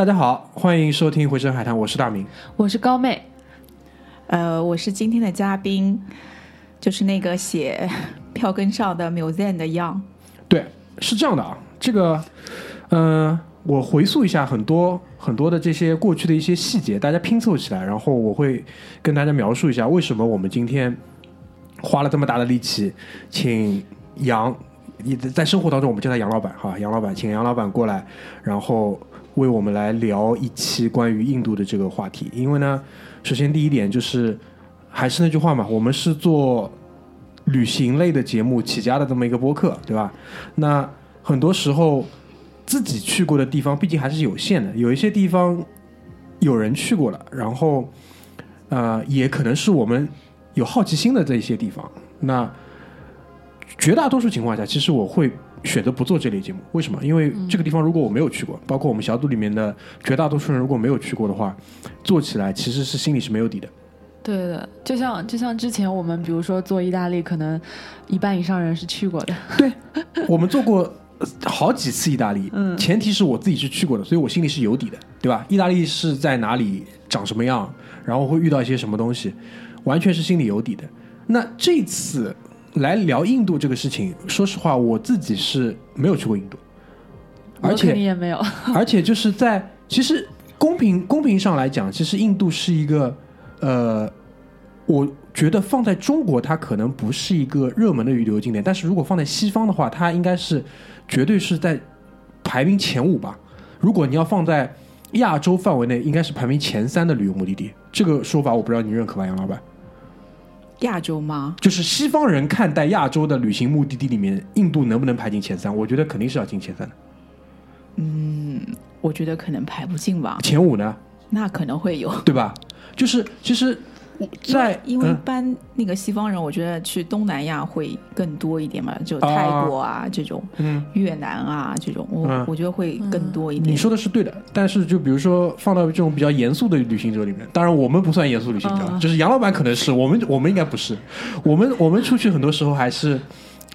大家好，欢迎收听《回声海滩》，我是大明。我是高妹，呃，我是今天的嘉宾，就是那个写 票根上的 museum 的 Young。对，是这样的啊，这个，嗯、我回溯一下很多很多的这些过去的一些细节，大家拼凑起来，然后我会跟大家描述一下为什么我们今天花了这么大的力气，请杨，你在生活当中我们叫他杨老板哈，杨老板，请杨老板过来，然后为我们来聊一期关于印度的这个话题。因为呢，首先第一点就是还是那句话嘛，我们是做旅行类的节目起家的这么一个播客，对吧？那很多时候自己去过的地方，毕竟还是有限的，有一些地方有人去过了，然后呃，也可能是我们有好奇心的这一些地方。那绝大多数情况下，其实我会选择不做这类节目。为什么？因为这个地方如果我没有去过，包括我们小组里面的绝大多数人如果没有去过的话，做起来其实是心里是没有底的。对的，就像就像之前我们比如说做意大利，可能一半以上人是去过的。对我们做过呃好几次意大利，嗯前提是我自己是去过的，所以我心里是有底的，对吧？意大利是在哪里，长什么样，然后会遇到一些什么东西，完全是心里有底的。那这次来聊印度这个事情，说实话，我自己是没有去过印度，而且也没有。而且就是在其实公平公平上来讲，其实印度是一个呃，我觉得放在中国它可能不是一个热门的旅游景点，但是如果放在西方的话，它应该是绝对是在排名前五吧。如果你要放在亚洲范围内，应该是排名前三的旅游目的地。这个说法我不知道你认可吧，杨老板？亚洲吗？就是西方人看待亚洲的旅行目的地里面，印度能不能排进前三？我觉得肯定是要进前三的。嗯我觉得可能排不进吧，前五呢，那可能会有。对吧？就是其实我在因为一嗯般那个西方人，我觉得去东南亚会更多一点嘛，就泰国啊这种，嗯，越南啊这种，我、嗯。我觉得会更多一点。你说的是对的，但是就比如说放到这种比较严肃的旅行者里面，当然我们不算严肃旅行者，嗯。就是杨老板可能是，我们我们应该不是，我们我们出去很多时候还是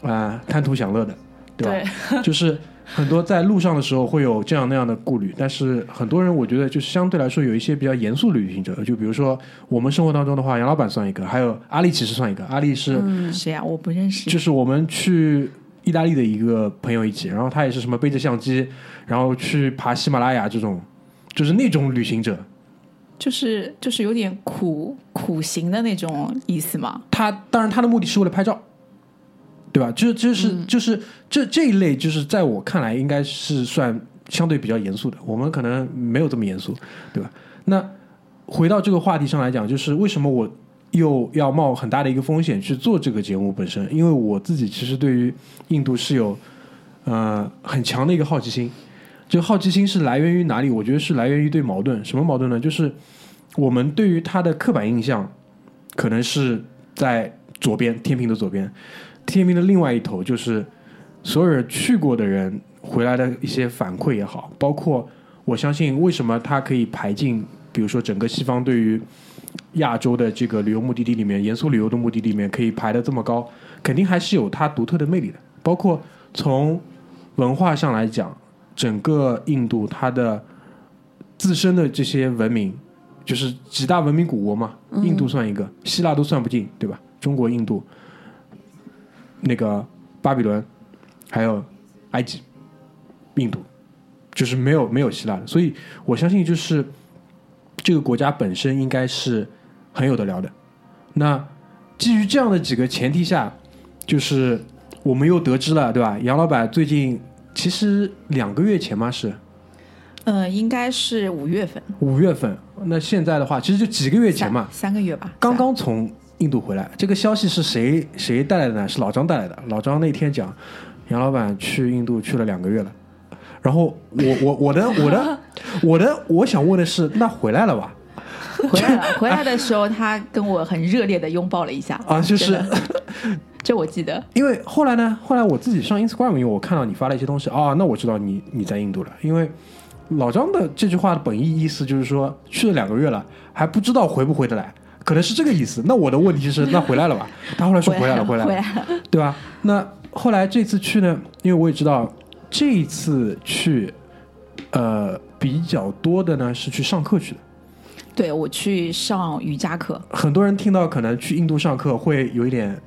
啊、贪图享乐的，对吧？对，就是很多在路上的时候会有这样那样的顾虑，但是很多人我觉得就是相对来说有一些比较严肃的旅行者，就比如说我们生活当中的话，杨老板算一个，还有阿丽其实算一个，阿丽是。嗯，谁啊、我不认识。就是我们去意大利的一个朋友一起，然后他也是什么背着相机，然后去爬喜马拉雅这种，就是那种旅行者。就是就是有点苦苦行的那种意思嘛。他当然他的目的是为了拍照，对吧？就就是、就是这这一类，就是在我看来应该是算相对比较严肃的。我们可能没有这么严肃，对吧？那回到这个话题上来讲，就是为什么我又要冒很大的一个风险去做这个节目本身？因为我自己其实对于印度是有呃很强的一个好奇心。这个好奇心是来源于哪里？我觉得是来源于对矛盾。什么矛盾呢？就是我们对于他的刻板印象，可能是在左边天平的左边，天平的另外一头就是所有人去过的人回来的一些反馈也好，包括我相信为什么它可以排进，比如说整个西方对于亚洲的这个旅游目的地里面，严肃旅游的目的地里面可以排的这么高，肯定还是有它独特的魅力的。包括从文化上来讲，整个印度它的自身的这些文明，就是几大文明古国嘛，印度算一个，希腊都算不进，对吧？中国、印度，那个巴比伦，还有埃及、印度，就是没有没有希腊的，所以我相信就是这个国家本身应该是很有的聊的。那基于这样的几个前提下，就是我们又得知了，对吧？杨老板最近其实两个月前嘛是呃，应该是五月份五月份，那现在的话其实就几个月前嘛，三三个月吧。刚刚从印度回来。这个消息是谁谁带来的呢？是老张带来的。老张那天讲，杨老板去印度去了两个月了。然后我我我的我的我的我想问的是，那回来了吧？回来了，回来的时候他跟我很热烈的拥抱了一下啊，就是这我记得。因为后来呢，后来我自己上 Instagram，因为我看到你发了一些东西啊，那我知道你你在印度了。因为老张的这句话的本意意思就是说，去了两个月了，还不知道回不回得来，可能是这个意思。那我的问题是，那回来了吧？他后来说回来了，回来了，回来了。对吧？那后来这次去呢，因为我也知道这一次去，呃，比较多的呢是去上课去的。对我去上瑜伽课，很多人听到可能去印度上课会有一点，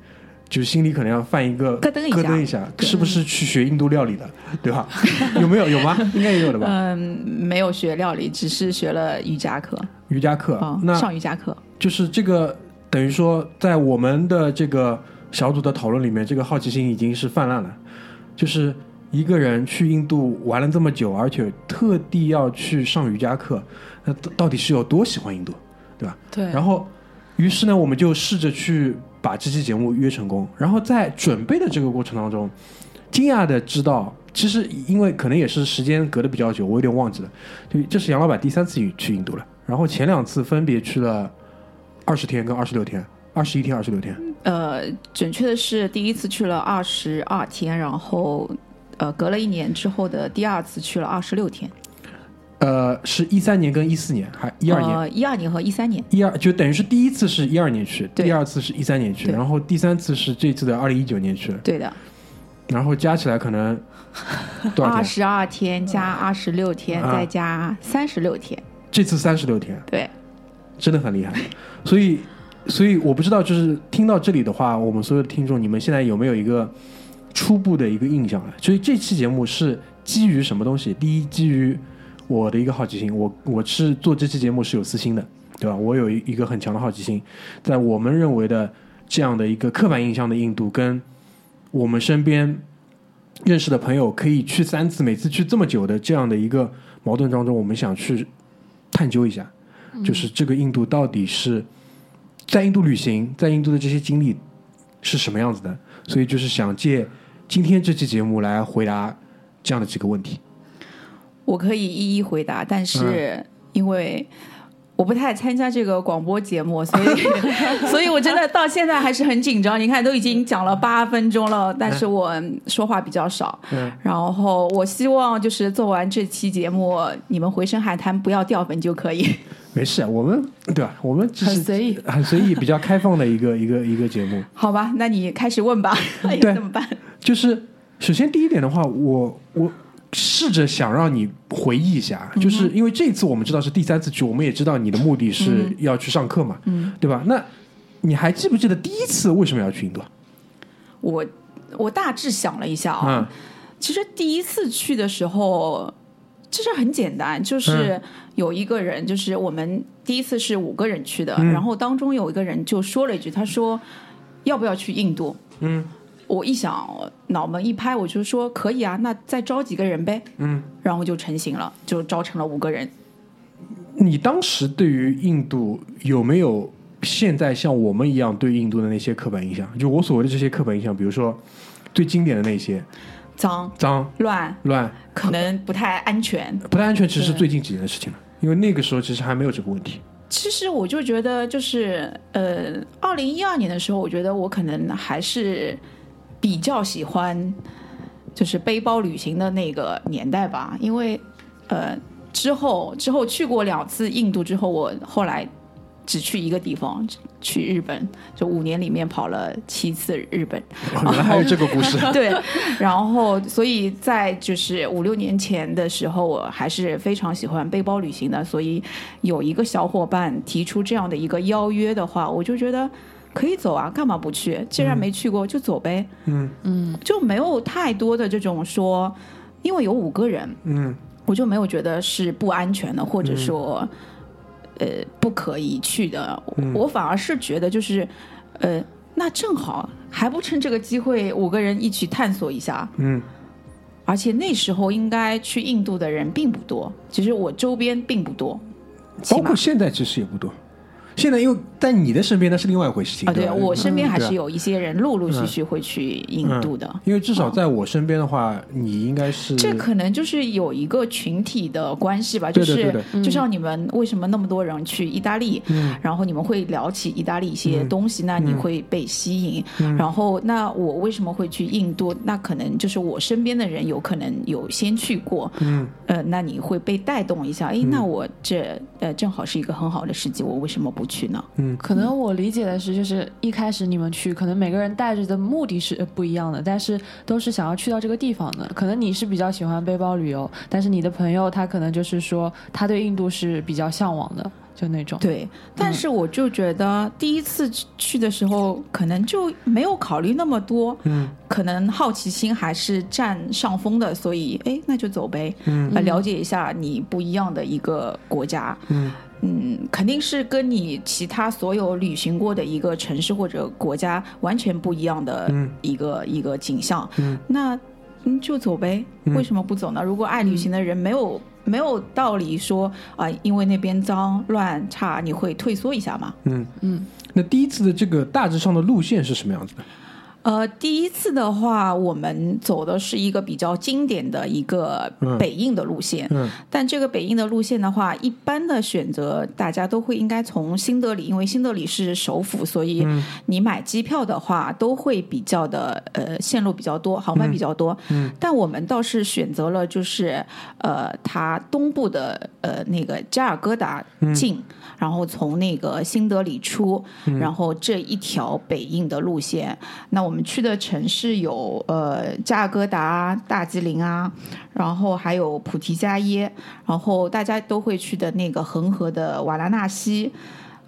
就心里可能要犯一个咯噔一下咯噔一下，是不是去学印度料理的，对吧？有没有？有吗？应该也有的吧。嗯，没有学料理，只是学了瑜伽课瑜伽课，啊，那上瑜伽课。就是这个等于说，在我们的这个小组的讨论里面，这个好奇心已经是泛滥了。就是一个人去印度玩了这么久，而且特地要去上瑜伽课，那到到底是有多喜欢印度，对吧？对，然后，于是呢，我们就试着去把这期节目约成功。然后在准备的这个过程当中，惊讶的知道，其实因为可能也是时间隔得比较久，我有点忘记了。就这是杨老板第三次去印度了，然后前两次分别去了二十天跟二十六天，二十一天、二十六天。呃，准确的是第一次去了二十二天，然后呃，隔了一年之后的第二次去了二十六天。呃，是一三年跟一四年，还一二年。呃，一二年和一三年。一二就等于是第一次是一二年去，第二次是一三年去，然后第三次是这次的二零一九年去了，对的，然后加起来可能？二十二天加二十六天，啊再加三十六天。这次三十六天，对，真的很厉害。所以，所以我不知道，就是听到这里的话，我们所有的听众，你们现在有没有一个初步的一个印象了？所以这期节目是基于什么东西？第一，基于我的一个好奇心，我我是做这期节目是有私心的，对吧？我有一一个很强的好奇心，在我们认为的这样的一个刻板印象的印度，跟我们身边认识的朋友可以去三次，每次去这么久的这样的一个矛盾当中，我们想去探究一下。就是这个印度到底是在印度旅行，在印度的这些经历是什么样子的？所以就是想借今天这期节目来回答这样的几个问题。我可以一一回答，但是因为我不太参加这个广播节目，所以 所以我真的到现在还是很紧张。你看，都已经讲了八分钟了，但是我说话比较少。嗯，然后我希望就是做完这期节目，你们回声海滩不要掉粉就可以。没事，我们对吧？我们只是很随意很随意、比较开放的一个一个一个节目。好吧，那你开始问吧，那对怎么办？就是首先第一点的话，我我试着想让你回忆一下，就是因为这次我们知道是第三次去，我们也知道你的目的是要去上课嘛，嗯，对吧？那你还记不记得第一次为什么要去印度？我我大致想了一下啊，嗯。其实第一次去的时候，其实很简单，就是有一个人，就是我们第一次是五个人去的，嗯。然后当中有一个人就说了一句，他说要不要去印度？嗯，我一想，脑门一拍，我就说可以啊，那再招几个人呗，嗯，然后就成型了，就招成了五个人。你当时对于印度有没有现在像我们一样对印度的那些刻板印象？就我所谓的这些刻板印象，比如说最经典的那些脏脏乱，乱可能不太安全。不太安全，其实是最近几年的事情了，因为那个时候其实还没有这个问题。其实我就觉得，就是呃，二零一二年的时候，我觉得我可能还是比较喜欢就是背包旅行的那个年代吧，因为呃之后之后去过两次印度之后，我后来只去一个地方，去日本，就五年里面跑了七次日本。原来还有这个故事。对，然后所以在就是五六年前的时候，我还是非常喜欢背包旅行的，所以有一个小伙伴提出这样的一个邀约的话，我就觉得可以走啊，干嘛不去？既然没去过，就走呗，嗯。嗯，就没有太多的这种说，因为有五个人，嗯。我就没有觉得是不安全的，或者说，呃，不可以去的。嗯。我反而是觉得就是，呃，那正好还不趁这个机会五个人一起探索一下。嗯。而且那时候应该去印度的人并不多，其实我周边并不多，包括现在其实也不多。现在因为在你的身边那是另外一回事情啊，对我身边还是有一些人陆陆续续会去印度的。因为至少在我身边的话，你应该是这可能就是有一个群体的关系吧，就是就像你们为什么那么多人去意大利，嗯。然后你们会聊起意大利一些东西，那你会被吸引。嗯。然后那我为什么会去印度？那可能就是我身边的人有可能有先去过，嗯。呃，那你会被带动一下。哎，那我这呃正好是一个很好的时机，我为什么不去呢？嗯可能我理解的是，就是一开始你们去，可能每个人带着的目的是呃不一样的，但是都是想要去到这个地方的。可能你是比较喜欢背包旅游，但是你的朋友他可能就是说他对印度是比较向往的，就那种。对，但是我就觉得第一次去的时候，可能就没有考虑那么多，嗯可能好奇心还是占上风的，所以哎，那就走呗，嗯来了解一下你不一样的一个国家。嗯嗯，肯定是跟你其他所有旅行过的一个城市或者国家完全不一样的嗯一个、一个景象。嗯那嗯就走呗，嗯为什么不走呢？如果爱旅行的人没有、没有道理说啊、因为那边脏乱差，你会退缩一下吗？嗯。嗯，那第一次的这个大致上的路线是什么样子的？呃，第一次的话，我们走的是一个比较经典的一个嗯。北印的路线，嗯。但这个北印的路线的话，一般的选择大家都会应该从新德里，因为新德里是首府，所以嗯。你买机票的话都会比较的呃线路比较多，航班比较多。嗯。但我们倒是选择了就是呃它东部的呃那个加尔各答进，然后从那个新德里出，然后这一条北印的路线。那我们去的城市有呃加尔各答、大吉林啊，然后还有普提加耶，然后大家都会去的那个恒河的瓦拉纳西。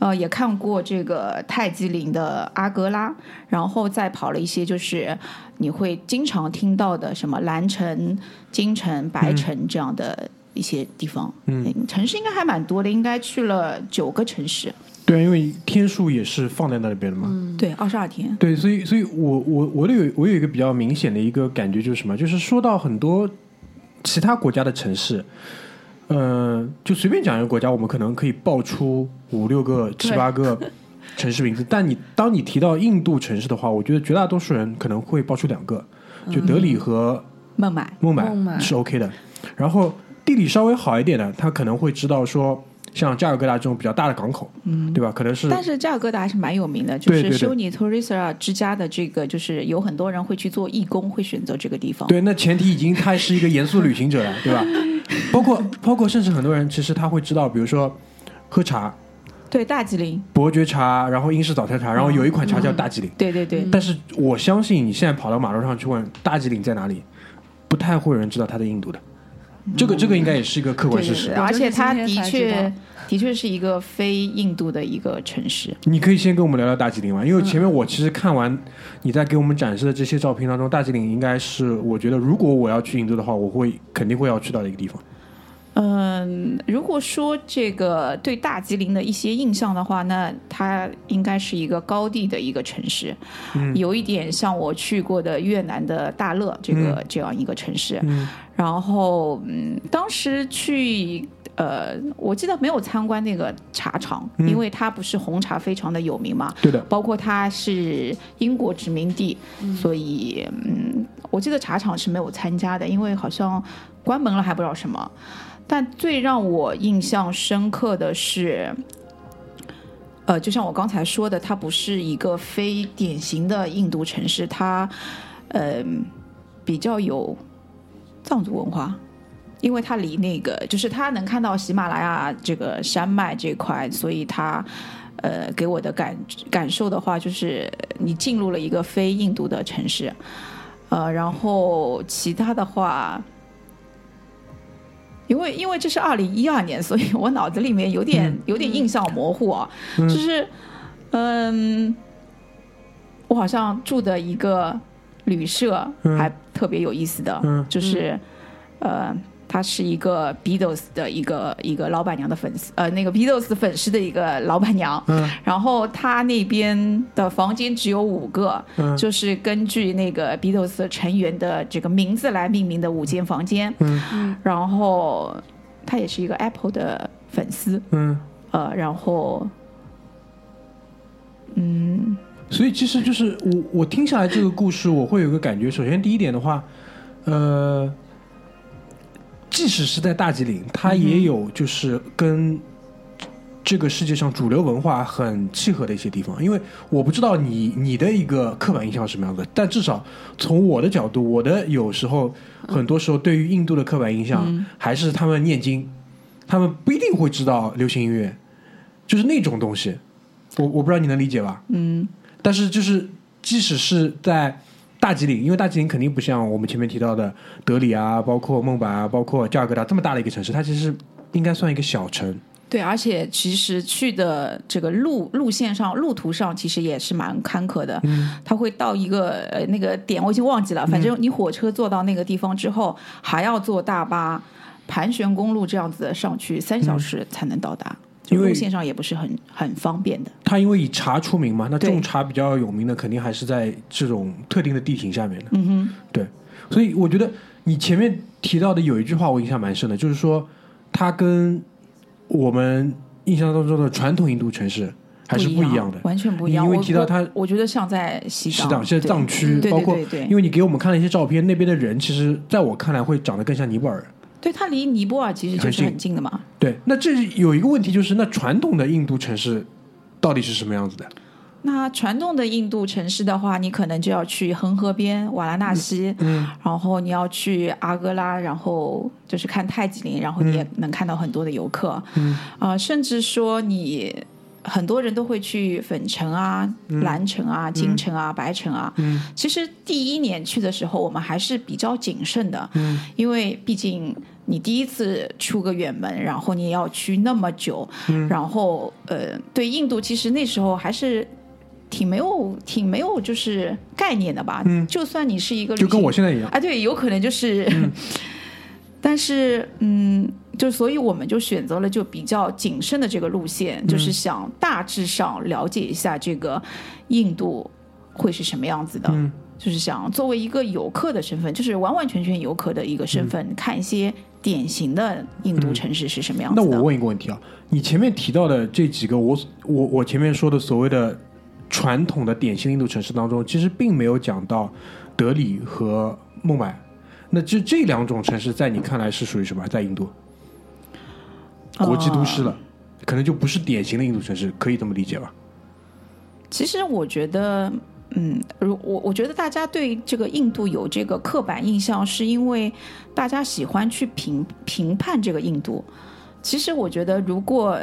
呃，也看过这个泰姬陵的阿格拉，然后再跑了一些就是你会经常听到的什么蓝城、金城、白城这样的一些地方。嗯，城市应该还蛮多的，应该去了九个城市，对，因为天数也是放在那里边的嘛。嗯对，二十二天。对，所以，所以我我我有我有一个比较明显的一个感觉就是什么，就是说到很多其他国家的城市，嗯、就随便讲一个国家，我们可能可以报出五六个、七八个 城市名字，但你当你提到印度城市的话，我觉得绝大多数人可能会报出两个，就德里和，孟买孟买是 OK 的。然后地理稍微好一点的，他可能会知道说，像加尔各答这种比较大的港口，嗯，对吧？可能是但是加尔各答还是蛮有名的，就是修尼托瑞斯拉之家的这个，就是有很多人会去做义工，会选择这个地方。对，那前提已经他是一个严肃旅行者了，对吧？包括包括甚至很多人其实他会知道，比如说喝茶，对，大吉林，伯爵茶，然后英式早餐茶，然后有一款茶叫大吉岭。对对对，但是我相信你现在跑到马路上去问大吉岭在哪里，不太会有人知道它的印度的。这个这个应该也是一个客观事实对对对，。而且它的确的确是一个非印度的一个城市。你可以先跟我们聊聊大吉岭吗？因为前面我其实看完你在给我们展示的这些照片当中，大吉岭应该是我觉得如果我要去印度的话，我会肯定会要去到的一个地方。嗯，如果说这个对大吉林的一些印象的话，那它应该是一个高地的一个城市，有一点像我去过的越南的大乐这个、这样一个城市。嗯然后，嗯，当时去。呃，我记得没有参观那个茶厂，因为它不是红茶非常的有名嘛，对的，包括它是英国殖民地，所以嗯，我记得茶厂是没有参加的，因为好像关门了还不知道什么。但最让我印象深刻的是，呃，就像我刚才说的，它不是一个非典型的印度城市，它呃比较有藏族文化。因为它离那个，就是它能看到喜马拉雅这个山脉这块，所以它呃，给我的感感受的话，就是你进入了一个非印度的城市，呃，然后其他的话，因为因为这是二零一二年，所以我脑子里面有点、有点印象模糊啊，就是嗯，我好像住的一个旅社嗯还特别有意思的，嗯就是呃。他是一个 Beatles 的一个一个老板娘的粉丝，呃，那个 Beatles 粉丝的一个老板娘，嗯然后他那边的房间只有五个，嗯就是根据那个 Beatles 成员的这个名字来命名的五间房间。嗯然后他也是一个 Apple 的粉丝，嗯。呃，然后嗯，所以其实就是我我听下来这个故事，我会有个感觉。首先第一点的话，呃，即使是在大吉岭，它也有就是跟这个世界上主流文化很契合的一些地方。因为我不知道你你的一个刻板印象是什么样子，但至少从我的角度，我的有时候很多时候对于印度的刻板印象还是他们念经，他们不一定会知道流行音乐，就是那种东西。我我不知道你能理解吧？嗯，但是就是即使是在大吉岭，因为大吉岭肯定不像我们前面提到的德里啊，包括孟买啊，包括加尔各答这么大的一个城市，它其实应该算一个小城。对，而且其实去的这个路路线上、路途上，其实也是蛮坎坷的。嗯，它会到一个呃那个点，我已经忘记了。反正你火车坐到那个地方之后，还要坐大巴、盘旋公路这样子上去，三小时才能到达。就因为路线上也不是很很方便的。它因为以茶出名嘛，那对种茶比较有名的，肯定还是在这种特定的地形下面的。嗯哼，对，所以我觉得你前面提到的有一句话我印象蛮深的，就是说它跟我们印象当中的传统印度城市还是不一样的。完全不一样。因为提到它我，觉得像在西西藏，现在藏区，包括因为你给我们看了一些照片，那边的人其实在我看来会长得更像尼泊尔人。对，它离尼泊尔其实就是很近的嘛。对，那这有一个问题就是，那传统的印度城市到底是什么样子的？那传统的印度城市的话，你可能就要去恒河边瓦拉纳西，嗯，然后你要去阿哥拉，然后就是看泰姬陵，然后你也能看到很多的游客，嗯，啊、甚至说你很多人都会去粉城啊、蓝城啊、金城啊、白城啊。嗯，其实第一年去的时候，我们还是比较谨慎的，嗯，因为毕竟你第一次出个远门，然后你也要去那么久，嗯然后呃，对印度其实那时候还是。挺没有，挺没有，就是概念的吧。嗯就算你是一个就跟我现在一样。啊，对，有可能就是，但是嗯，就所以我们就选择了就比较谨慎的这个路线，嗯就是想大致上了解一下这个印度会是什么样子的，嗯就是想作为一个游客的身份，就是完完全全游客的一个身份，看一些典型的印度城市是什么样子的。嗯那我问一个问题啊，你前面提到的这几个我，我我前面说的所谓的传统的典型印度城市当中，其实并没有讲到德里和孟买。那这这两种城市在你看来是属于什么？在印度，国际都市了，可能就不是典型的印度城市，可以这么理解吧？其实我觉得，嗯，如我我觉得大家对这个印度有这个刻板印象，是因为大家喜欢去评评判这个印度。其实我觉得，如果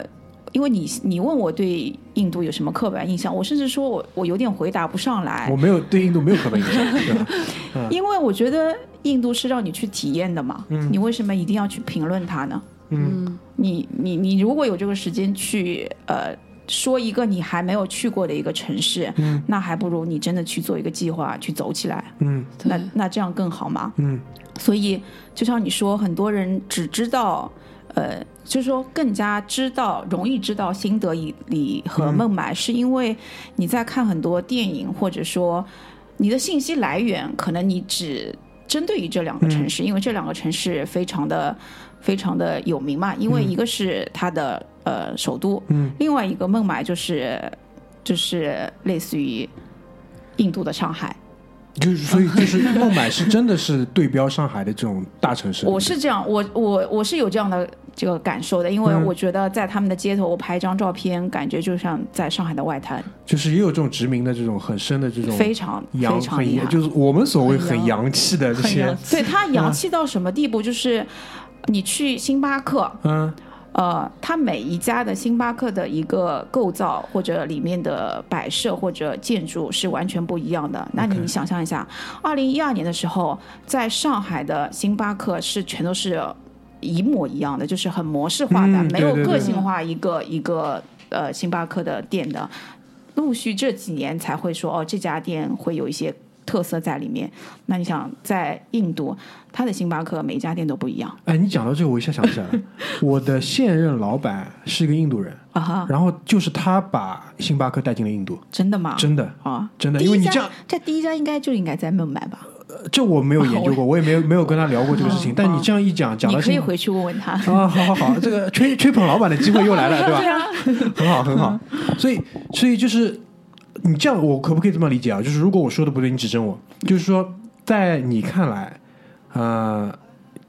因为你你问我对印度有什么刻板印象，我甚至说我我有点回答不上来我，没有对印度没有刻板印象，因为我觉得印度是让你去体验的嘛，你为什么一定要去评论它呢？嗯。你你你如果有这个时间去呃说一个你还没有去过的一个城市，嗯。那还不如你真的去做一个计划去走起来，嗯。那那这样更好嘛。嗯。所以就像你说，很多人只知道呃。就是说，更加知道、容易知道新德里和孟买，是因为你在看很多电影，或者说你的信息来源，可能你只针对于这两个城市，因为这两个城市非常的、非常的有名嘛。因为一个是它的呃首都，嗯，另外一个孟买就是就是类似于印度的上海。就是所以就是孟买是真的是对标上海的这种大城市。我是这样，我我我是有这样的这个感受的，因为嗯我觉得在他们的街头，我拍一张照片，感觉就像在上海的外滩，就是也有这种殖民的这种很深的这种非常洋非常很，就是我们所谓很很洋洋气的这些，对它 洋气到什么地步？就是你去星巴克，嗯呃，它每一家的星巴克的一个构造或者里面的摆设或者建筑是完全不一样的。那你想象一下，二零一二年的时候，在上海的星巴克是全都是一模一样的，就是很模式化的，嗯没有个性化一个一个呃星巴克的店的。陆续这几年才会说哦，这家店会有一些特色在里面。那你想，在印度，它的星巴克每一家店都不一样哎，你讲到这个，我一下想起来了，我的现任老板是一个印度人，啊哈，然后就是他把星巴克带进了印度，真的吗？真的，啊，真的因为你这样，这第一家应该就应该在孟买吧？这我没有研究过，我也没有没有跟他聊过这个事情，但你这样一讲，讲到星你可以回去问问他。啊，好好好，这个吹吹捧老板的机会又来了，对吧？很好，很好。所以，所以就是你这样，我可不可以这么理解啊？就是如果我说的不对，你指正我。就是说，在你看来，呃，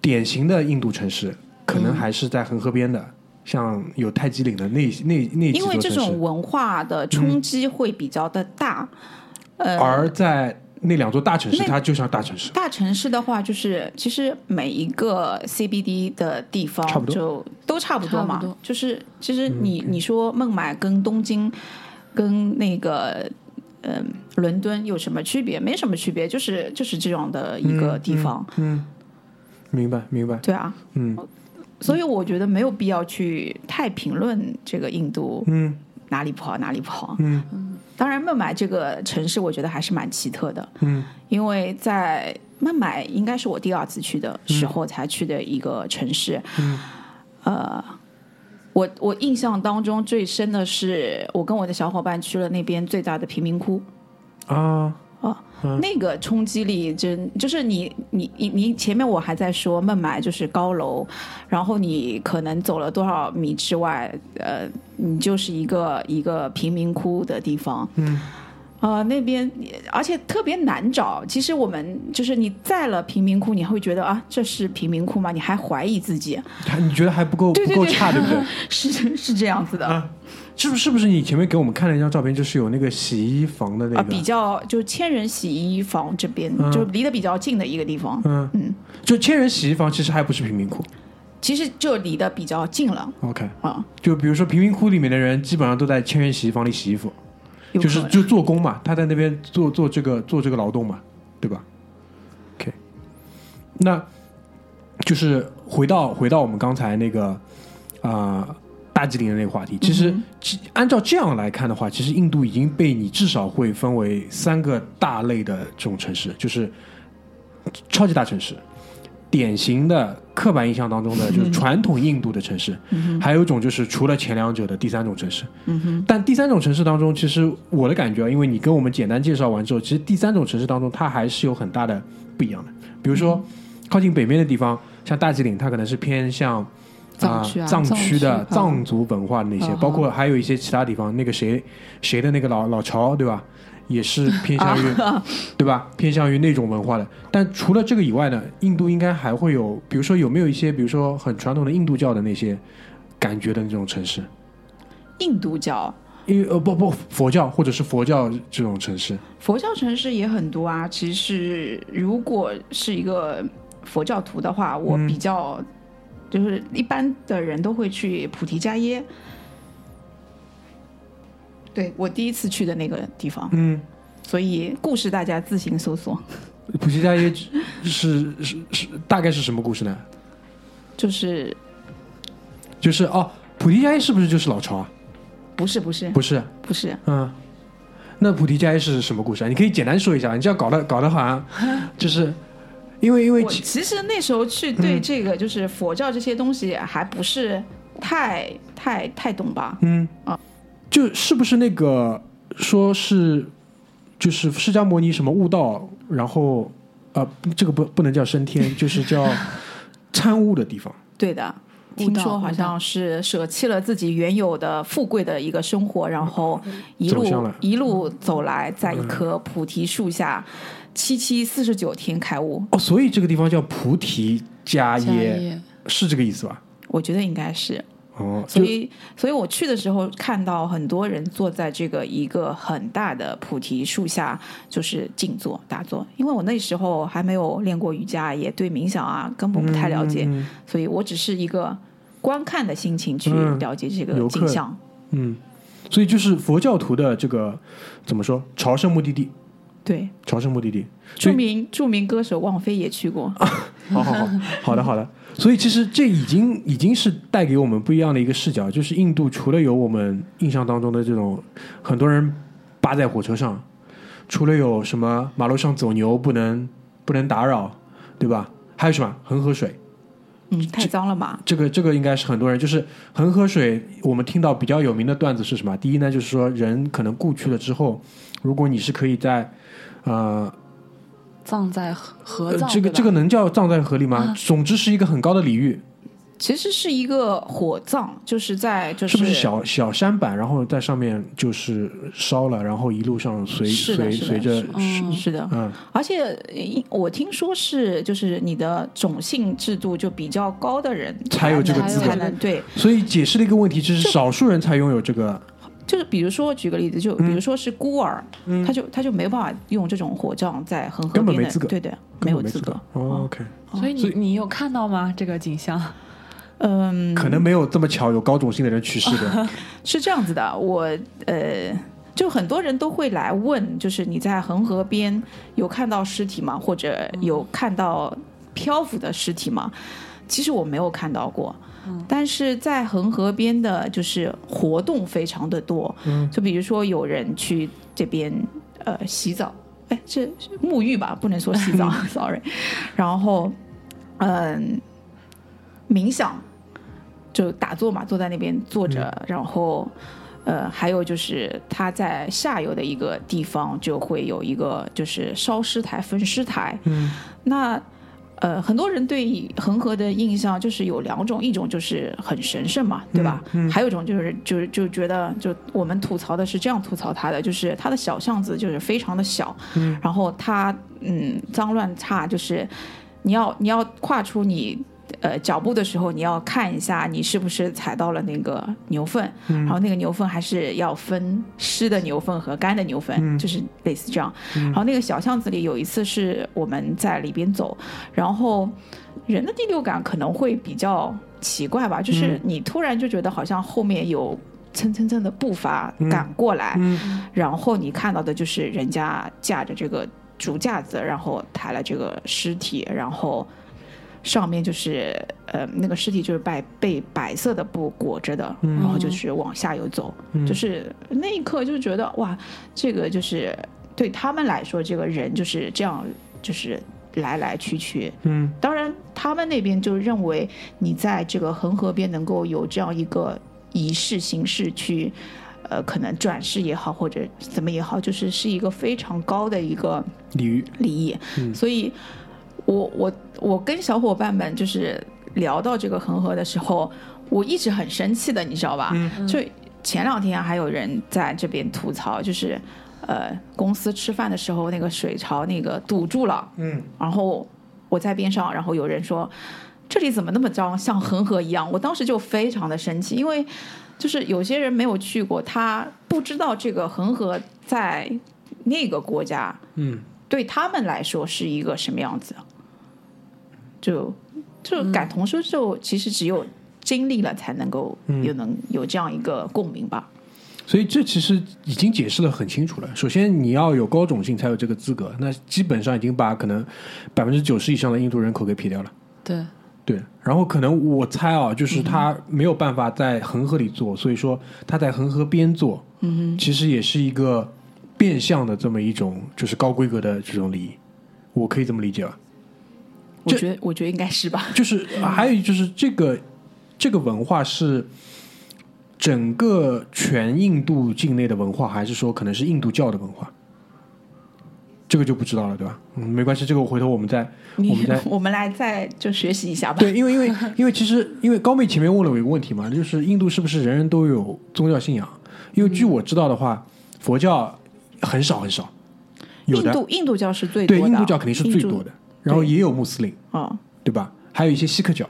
典型的印度城市可能还是在恒河边的，像有泰姬陵的那那那几因为这种文化的冲击会比较的大。呃，而在那两座大城市，它就像大城市。大城市的话，就是其实每一个 CBD 的地方差不多就都差不多嘛。多就是其实你、你说孟买跟东京。跟那个嗯、伦敦有什么区别？没什么区别，就是就是这样的一个地方，嗯，明白明白，对啊。嗯所以我觉得没有必要去太评论这个印度嗯哪里不好哪里不好。嗯当然，孟买这个城市我觉得还是蛮奇特的，嗯因为在孟买应该是我第二次去的时候才去的一个城市。嗯呃，我我印象当中最深的是，我跟我的小伙伴去了那边最大的贫民窟。啊那个冲击力真就是你你你你前面我还在说孟买就是高楼，然后你可能走了多少米之外，呃，你就是一个一个贫民窟的地方。嗯。呃，那边而且特别难找。其实我们就是你在了贫民窟，你会觉得啊，这是贫民窟吗？你还怀疑自己，还你觉得还不够不够差，对不对？是是这样子的。啊，是不是是不是你前面给我们看了一张照片，就是有那个洗衣房的那啊，个？比较就千人洗衣房这边、嗯就离得比较近的一个地方，嗯嗯，就千人洗衣房其实还不是贫民窟。其实就离得比较近了 OK，啊。就比如说贫民窟里面的人，基本上都在千人洗衣房里洗衣服，就是就做工嘛，他在那边做做这个做这个劳动嘛，对吧？OK，那就是回到回到我们刚才那个啊、呃大吉岭的那个话题，其实、其按照这样来看的话，其实印度已经被你至少会分为三个大类的这种城市，就是超级大城市。典型的刻板印象当中的就是传统印度的城市，还有一种就是除了前两者的第三种城市。但第三种城市当中，其实我的感觉啊，因为你跟我们简单介绍完之后，其实第三种城市当中，它还是有很大的不一样的。比如说，靠近北面的地方，像大吉岭，它可能是偏向藏区啊藏区的藏族文化的那些，嗯包括还有一些其他地方，那个谁谁的那个老老巢，对吧？也是偏向于，对吧？偏向于那种文化的。但除了这个以外呢，印度应该还会有，比如说有没有一些，比如说很传统的印度教的那些感觉的那种城市？印度教、因为呃不不佛教或者是佛教这种城市，佛教城市也很多啊。其实如果是一个佛教徒的话，我比较、就是一般的人都会去菩提伽耶。对我第一次去的那个地方，嗯，所以故事大家自行搜索。普希加耶是是是大概是什么故事呢？就是就是哦，普提伽耶是不是就是老巢啊？不是不是不是，不是，嗯，那普提伽耶是什么故事啊？你可以简单说一下，你这样搞得搞得好像 就是因为因为其实那时候去对这个就是佛教这些东西还不是太太太懂吧？嗯就是不是那个说是就是释迦牟尼什么悟道，然后呃这个不不能叫升天，就是叫参悟的地方。对的，听说好像是舍弃了自己原有的富贵的一个生活，然后一路一路走来，在一棵菩提树下七七四十九天开悟。哦，所以这个地方叫菩提伽迦，耶是这个意思吧？我觉得应该是，哦，所以，所以我去的时候看到很多人坐在这个一个很大的菩提树下，就是静坐打坐。因为我那时候还没有练过瑜伽，也对冥想啊根本不太了解，嗯所以我只是一个观看的心情去嗯了解这个景象。嗯，所以就是佛教徒的这个怎么说朝圣目的地，对，朝圣目的地。著名著名歌手王菲也去过。好好好，好的好的。所以其实这已经已经是带给我们不一样的一个视角，就是印度除了有我们印象当中的这种很多人扒在火车上，除了有什么马路上走牛不能不能打扰，对吧？还有什么恒河水？嗯，太脏了吧？这个这个应该是很多人就是恒河水，我们听到比较有名的段子是什么？第一呢，就是说人可能故去了之后，如果你是可以在呃葬在河这个这个能叫葬在河里吗？啊。总之是一个很高的礼遇，其实是一个火葬，就是在就是是不是小小山板，然后在上面就是烧了，然后一路上随随随着是的嗯是的，嗯。而且呃我听说是，就是你的种姓制度就比较高的人才有这个资格。才能对，所以解释了一个问题，就是少数人才拥有这个。就是比如说举个例子，就比如说是孤儿，他就他就没有办法用这种火葬在恒河边的，根本没资格对对，没有资格。哦，OK，所以你你有看到吗？这个景象？嗯，可能没有这么巧有高种姓的人去世的。是这样子的，我呃就很多人都会来问，就是你在恒河边有看到尸体吗？或者有看到漂浮的尸体吗？其实我没有看到过，但是在恒河边的，就是活动非常的多。嗯就比如说有人去这边呃洗澡，哎，这沐浴吧，不能说洗澡，sorry。然后嗯、冥想，就打坐嘛，坐在那边坐着，然后。呃，还有就是他在下游的一个地方就会有一个就是烧尸台、焚尸台。嗯那呃，很多人对恒河的印象就是有两种，一种就是很神圣嘛，对吧？还有一种就是就是就觉得，就我们吐槽的是这样吐槽它的，就是它的小巷子就是非常的小，嗯然后它嗯脏乱差，就是你要你要跨出你。呃，脚步的时候你要看一下你是不是踩到了那个牛粪，嗯。然后那个牛粪还是要分湿的牛粪和干的牛粪，嗯。就是类似这样。然后那个小巷子里有一次是我们在里边走，然后人的第六感可能会比较奇怪吧，就是你突然就觉得好像后面有蹭蹭蹭的步伐赶过来，嗯。然后你看到的就是人家架着这个竹架子，然后抬了这个尸体，然后上面就是呃那个尸体就是被被白色的布裹着的，然后就是往下游走，嗯。就是那一刻就觉得哇，这个就是对他们来说，这个人就是这样，就是来来去去。嗯。当然，他们那边就认为你在这个恒河边能够有这样一个仪式形式去，呃，可能转世也好，或者怎么也好，就是是一个非常高的一个鲤鱼，礼仪。嗯。所以我我我跟小伙伴们就是聊到这个恒河的时候，我一直很生气的，你知道吧？嗯就前两天还有人在这边吐槽，就是呃公司吃饭的时候那个水槽那个堵住了，嗯然后我在边上，然后有人说这里怎么那么脏，像恒河一样。我当时就非常的生气，因为就是有些人没有去过，他不知道这个恒河在那个国家嗯对他们来说是一个什么样子。就就感同身受，其实只有经历了才能够有能有这样一个共鸣吧。所以这其实已经解释的很清楚了。首先，你要有高种姓才有这个资格，那基本上已经把可能百分之九十以上的印度人口给撇掉了。对，对，然后可能我猜啊，就是他没有办法在恒河里做，所以说他在恒河边做，嗯其实也是一个变相的这么一种就是高规格的这种礼仪，我可以这么理解吧？我觉得我觉得应该是吧。就是还有就是这个这个文化是整个全印度境内的文化，还是说可能是印度教的文化？这个就不知道了，对吧？嗯，没关系，这个我回头我们再我们再 我们来再就学习一下吧。对，因为因为因为其实因为高妹前面问了我一个问题嘛，就是印度是不是人人都有宗教信仰？因为据我知道的话，佛教很少很少，有的印度印度教是最多对的，印度教肯定是最多的，然后也有穆斯林，啊。对吧？还有一些锡克教，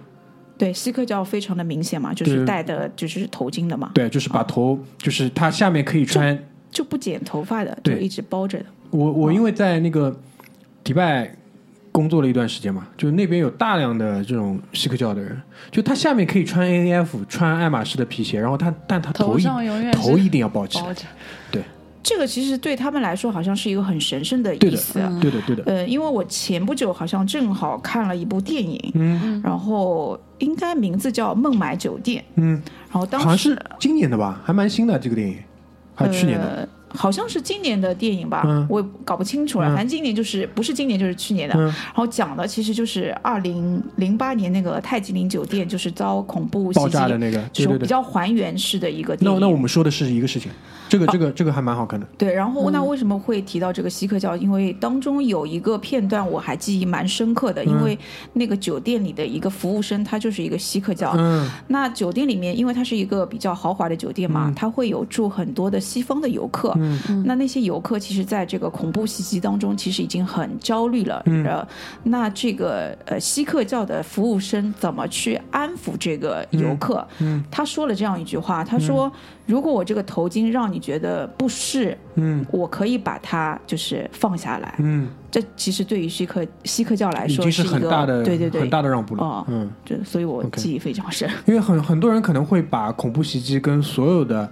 对，锡克教非常的明显嘛，就是戴的就是头巾的嘛，对，就是把头，就是它下面可以穿。就不剪头发的，就对一直包着的。我我因为在那个迪拜工作了一段时间嘛，就那边有大量的这种锡克教的人，就他下面可以穿 A F 穿爱马仕的皮鞋，然后他但他头一上永远头一定要包起来。包，着，这个其实对他们来说好像是一个很神圣的意思。嗯对的对的，呃，因为我前不久好像正好看了一部电影，嗯然后应该名字叫《孟买酒店》，嗯，然后当时好像是今年的吧，还蛮新的这个电影，还是去年的，呃，好像是今年的电影吧，嗯我也搞不清楚了。嗯反正今年就是不是今年就是去年的。嗯然后讲的其实就是二零零八年那个泰姬陵酒店就是遭恐怖袭击爆炸的那个，对对对。这种比较还原式的一个电那。那我们说的是一个事情，这个这个这个还蛮好看的，对，然后那为什么会提到这个锡克教？因为当中有一个片段我还记忆蛮深刻的，因为那个酒店里的一个服务生他就是一个锡克教。嗯那酒店里面，因为它是一个比较豪华的酒店嘛，它会有住很多的西方的游客。嗯那那些游客其实在这个恐怖袭击当中，其实已经很焦虑了。嗯呃，那这个呃锡克教的服务生怎么去安抚这个游客？嗯他说了这样一句话，他说：“如果我这个头巾让你觉得不适，嗯。我可以把它就是放下来。嗯，这其实对于锡克锡克教来已经说一个很大的对对对。很大的让步了。哦，嗯。这所以我记忆非常深。因为很很多人可能会把恐怖袭击跟所有的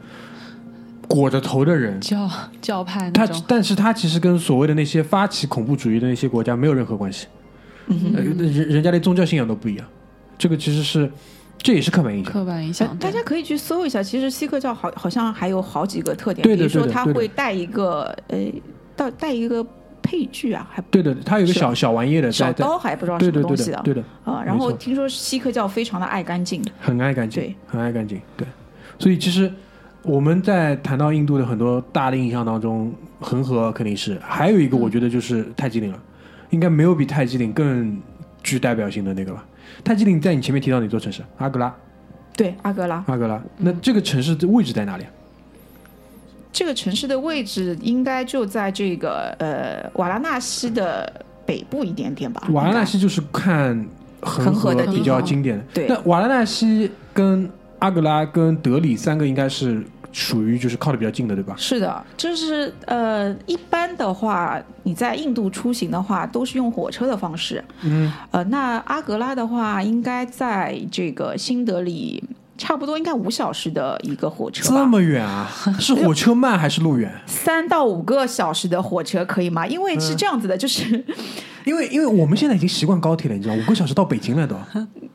裹着头的人，教教派他，但是他其实跟所谓的那些发起恐怖主义的那些国家没有任何关系，嗯呃人人家的宗教信仰都不一样，这个其实是这也是刻板印象。刻板印呃象。大家可以去搜一下，其实锡克教好好像还有好几个特点，对的比如说他会带一个呃，带带一个配具啊，还对的，他有个小小玩意的小刀还不知道什么东西的，对的对的，啊。然后听说锡克教非常的爱干净，很爱干净对，很爱干净，对。所以其实我们在谈到印度的很多大的印象当中，恒河肯定是，还有一个我觉得就是泰姬陵了，应该没有比泰姬陵更具代表性的那个了。泰姬陵在你前面提到哪座城市？阿格拉，对阿格拉阿格拉。那这个城市的位置在哪里啊？这个城市的位置应该就在这个呃瓦拉纳西的北部一点点吧。瓦拉纳西就是看恒恒河的比较经典的。对那瓦拉纳西跟阿格拉跟德里三个应该是属于就是靠的比较近的，对吧？是的，就是呃，一般的话，你在印度出行的话，都是用火车的方式。嗯，呃，那阿格拉的话，应该在这个新德里，差不多应该五小时的一个火车吧。这么远啊？是火车慢还是路远？三到五个小时的火车可以吗？因为是嗯这样子的，就是因为因为我们现在已经习惯高铁了，你知道，五个小时到北京了都，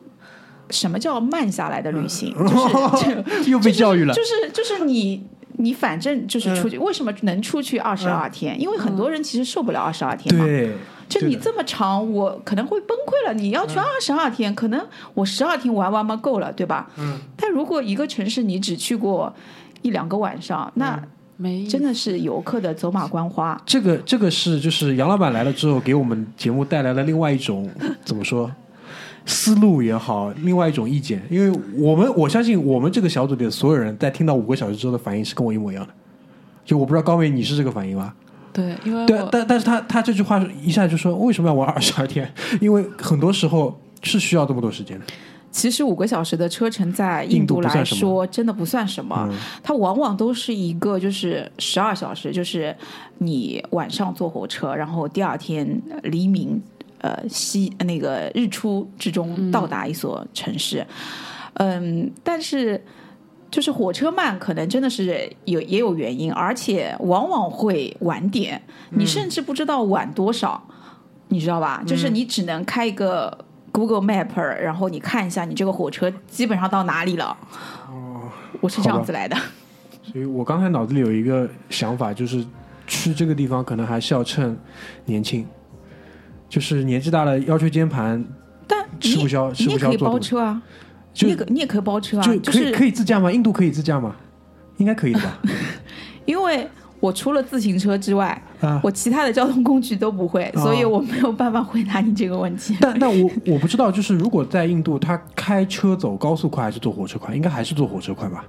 什么叫慢下来的旅行？就是 又被教育了。就是就是你你反正就是出去，为什么能出去二十二天？因为很多人其实受不了二十二天嘛。对，就你这么长，我可能会崩溃了。你要去二十二天，可能我十二天玩玩嘛够了，对吧？嗯。但如果一个城市你只去过一两个晚上，那没真的是游客的走马观花。这个这个是就是杨老板来了之后，给我们节目带来了另外一种怎么说思路也好，另外一种意见。因为我们我相信我们这个小组里的所有人在听到五个小时之后的反应是跟我一模一样的。就我不知道高伟你是这个反应吗？对，因为对但但是他他这句话一下就说为什么要玩二十二天？因为很多时候是需要这么多时间的。其实五个小时的车程在印印度来说，真的不算什么。嗯它往往都是一个就是十二小时，就是你晚上坐火车，然后第二天呃黎明呃西那个日出之中到达一所城市。嗯但是就是火车慢，可能真的是有也有原因，而且往往会晚点，你甚至不知道晚多少，你知道吧？就是你只能开一个 Google Map，然后你看一下你这个火车基本上到哪里了。哦我是这样子来的。所以我刚才脑子里有一个想法，就是去这个地方可能还是要趁年轻，就是年纪大了腰椎间盘但吃不消吃不你也可以消做，包车啊，就你也可你也可以包车啊，就可以是可以自驾吗？印度可以自驾吗？应该可以的吧？因为我除了自行车之外，啊，我其他的交通工具都不会，哦所以我没有办法回答你这个问题。但但我我不知道，就是如果在印度，他开车走高速快还是坐火车快？应该还是坐火车快吧？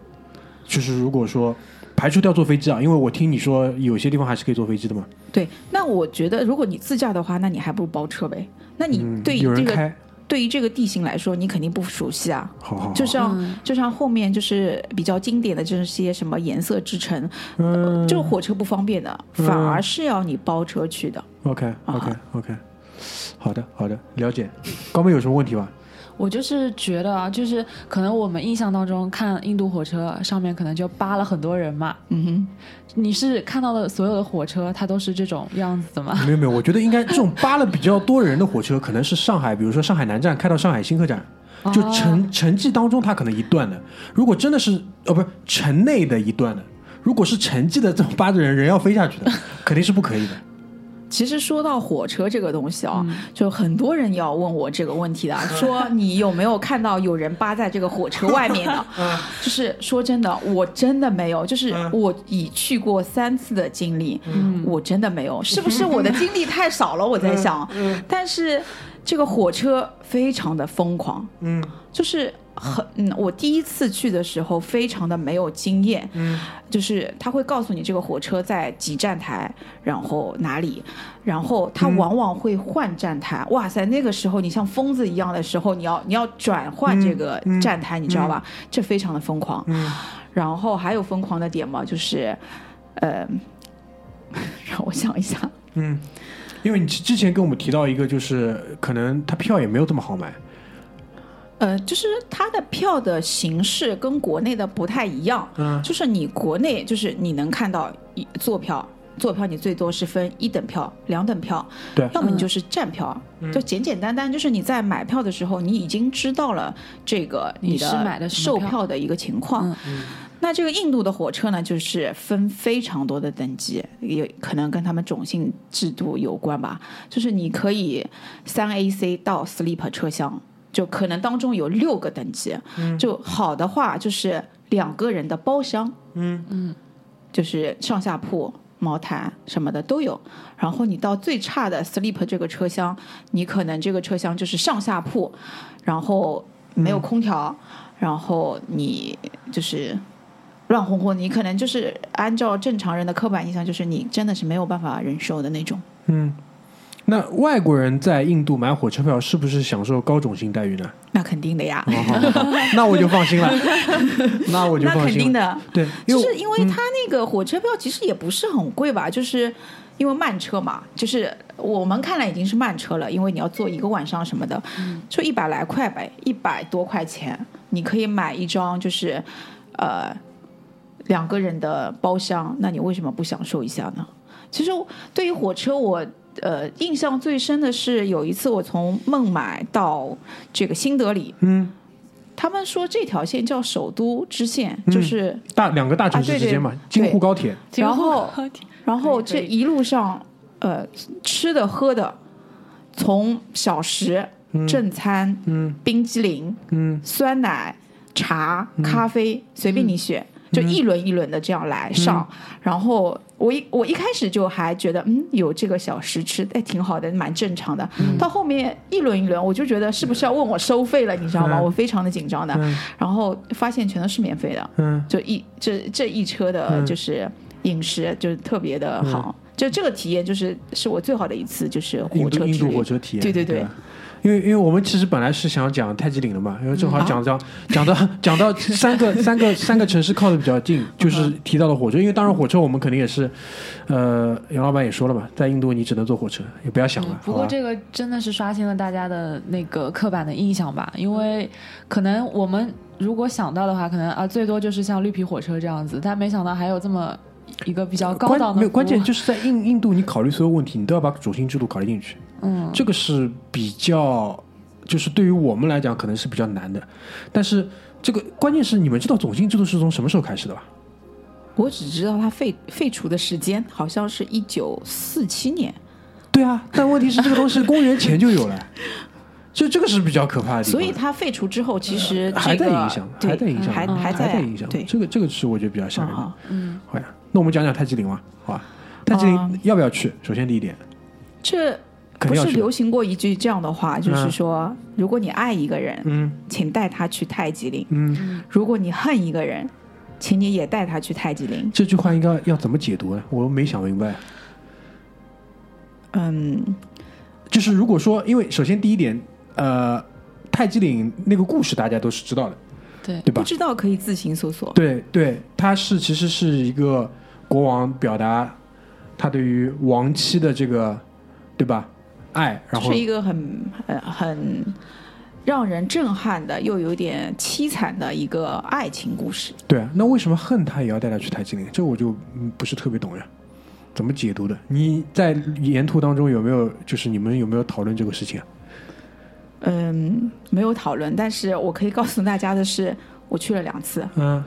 就是如果说排除掉坐飞机啊，因为我听你说有些地方还是可以坐飞机的嘛。对，那我觉得如果你自驾的话，那你还不如包车呗。那你嗯，对于这个、对于这个地形来说，你肯定不熟悉啊。好好好，就像、嗯就像后面就是比较经典的这些什么颜色之城，嗯就火车不方便的，反而是要你包车去的。，OK OK 啊 OK，好的好的，了解。高妹有什么问题吗？我就是觉得啊，就是可能我们印象当中看印度火车上面可能就扒了很多人嘛。嗯哼，你是看到的所有的火车，它都是这种样子的吗？没有没有，我觉得应该这种扒了比较多人的火车，可能是上海，比如说上海南站开到上海新客站，就哦城城际当中它可能一段的。如果真的是哦不是城内的一段的，如果是城际的这种扒着人人要飞下去的，肯定是不可以的。其实说到火车这个东西啊、就很多人要问我这个问题的，说你有没有看到有人扒在这个火车外面的？就是说真的，我真的没有，就是我已去过三次的经历，我真的没有，是不是我的经历太少了？我在想，但是这个火车非常的疯狂，嗯。就是很嗯，我第一次去的时候非常的没有经验，嗯就是他会告诉你这个火车在几站台，然后哪里，然后他嗯往往会换站台。哇塞，那个时候你像疯子一样的时候，你要你要转换这个站台，你知道吧？这非常的疯狂。嗯然后还有疯狂的点嘛，就是呃，让我想一下，嗯，因为你之之前跟我们提到一个，就是可能他票也没有这么好买。呃，就是它的票的形式跟国内的不太一样，嗯就是你国内就是你能看到一坐票。坐票你最多是分一等票、两等票，对要么你就是站票，就简简单单，就是你在买票的时候，你已经知道了这个你的是买的售票票的一个情况。那这个印度的火车呢，就是分非常多的等级，也可能跟他们种姓制度有关吧。就是你可以三 AC 到 Sleep 车厢，就可能当中有六个等级。就好的话，就是两个人的包厢，嗯嗯，就是上下铺。毛毯什么的都有，然后你到最差的 sleep 这个车厢，你可能这个车厢就是上下铺，然后没有空调，然后你就是乱哄哄，你可能就是按照正常人的刻板印象，就是你真的是没有办法忍受的那种。嗯。那外国人在印度买火车票是不是享受高种姓待遇呢？那肯定的呀，好好好，那我就放心了，那我就放心了。肯定的，对，因为就是因为他那个火车票其实也不是很贵吧，就是因为慢车嘛，就是我们看来已经是慢车了，因为你要坐一个晚上什么的，就一百来块呗，一百多块钱，你可以买一张就是呃两个人的包厢，那你为什么不享受一下呢？其实对于火车我。呃，印象最深的是有一次我从孟买到这个新德里，嗯，他们说这条线叫首都支线，嗯就是大两个大城市啊对对之间嘛，京沪高铁，然后后然后这一路上，呃，吃的喝的，从小食、正餐、嗯。冰激凌、嗯。酸奶、茶、咖啡，随便你选，就一轮一轮的这样来上。然后我一我一开始就还觉得，嗯，有这个小时吃，哎，挺好的，蛮正常的。到后面一轮一轮，我就觉得是不是要问我收费了，你知道吗？嗯我非常的紧张的。嗯然后发现全都是免费的。嗯就一这这一车的嗯就是饮食就是特别的好，就这个体验就是是我最好的一次就是火车体验，对对对吧因为因为我们其实本来是想讲太极岭的嘛，因为正好啊讲讲讲到讲到三个三个三个城市靠的比较近，就是提到了火车。因为当然火车我们肯定也是，呃，杨老板也说了嘛，在印度你只能坐火车，也不要想了。嗯不过这个真的是刷新了大家的那个刻板的印象吧，因为可能我们如果想到的话，可能啊最多就是像绿皮火车这样子，但没想到还有这么一个比较高档的没有关键就是在印印度，你考虑所有问题，你都要把种姓制度考虑进去。嗯，这个是比较，就是对于我们来讲可能是比较难的。但是这个关键是你们知道种姓制度是从什么时候开始的吧？我只知道它废废除的时间好像是一九四七年，对啊，但问题是这个东西公元前就有了，就这个是比较可怕的。所以它废除之后，其实这个还在影响，还在影响，还还在影响。对，这个这个是我觉得比较吓人嗯，好呀，那我们讲讲泰姬陵吧，好吧？泰姬陵啊要不要去？首先第一点，这不。是流行过一句这样的话，就是说，如果你爱一个人，嗯请带他去泰姬陵；嗯，如果你恨一个人，请你也带他去泰姬陵。这句话应该要怎么解读呢？我没想明白。嗯，就是如果说，因为首先第一点，呃，泰姬陵那个故事大家都是知道的，对，对吧不？知道可以自行搜索。对对，它是其实是一个国王表达他对于亡妻的这个，对吧？爱，然后是一个很呃很让人震撼的，又有点凄惨的一个爱情故事。对啊，那为什么恨他也要带他去泰姬陵？这我就嗯不是特别懂呀，怎么解读的？你在沿途当中有没有就是你们有没有讨论这个事情啊？嗯，没有讨论，但是我可以告诉大家的是，我去了两次。嗯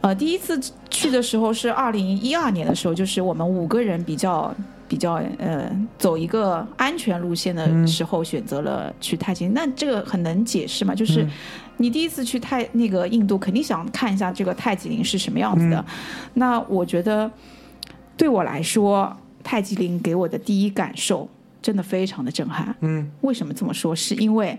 呃，第一次去的时候是二零一二年的时候，就是我们五个人比较比较呃走一个安全路线的嗯时候，选择了去泰姬陵。那这个很能解释嘛，就是嗯你第一次去泰那个印度，肯定想看一下这个泰姬陵是什么样子的。嗯那我觉得对我来说，泰姬陵给我的第一感受真的非常的震撼。嗯为什么这么说？是因为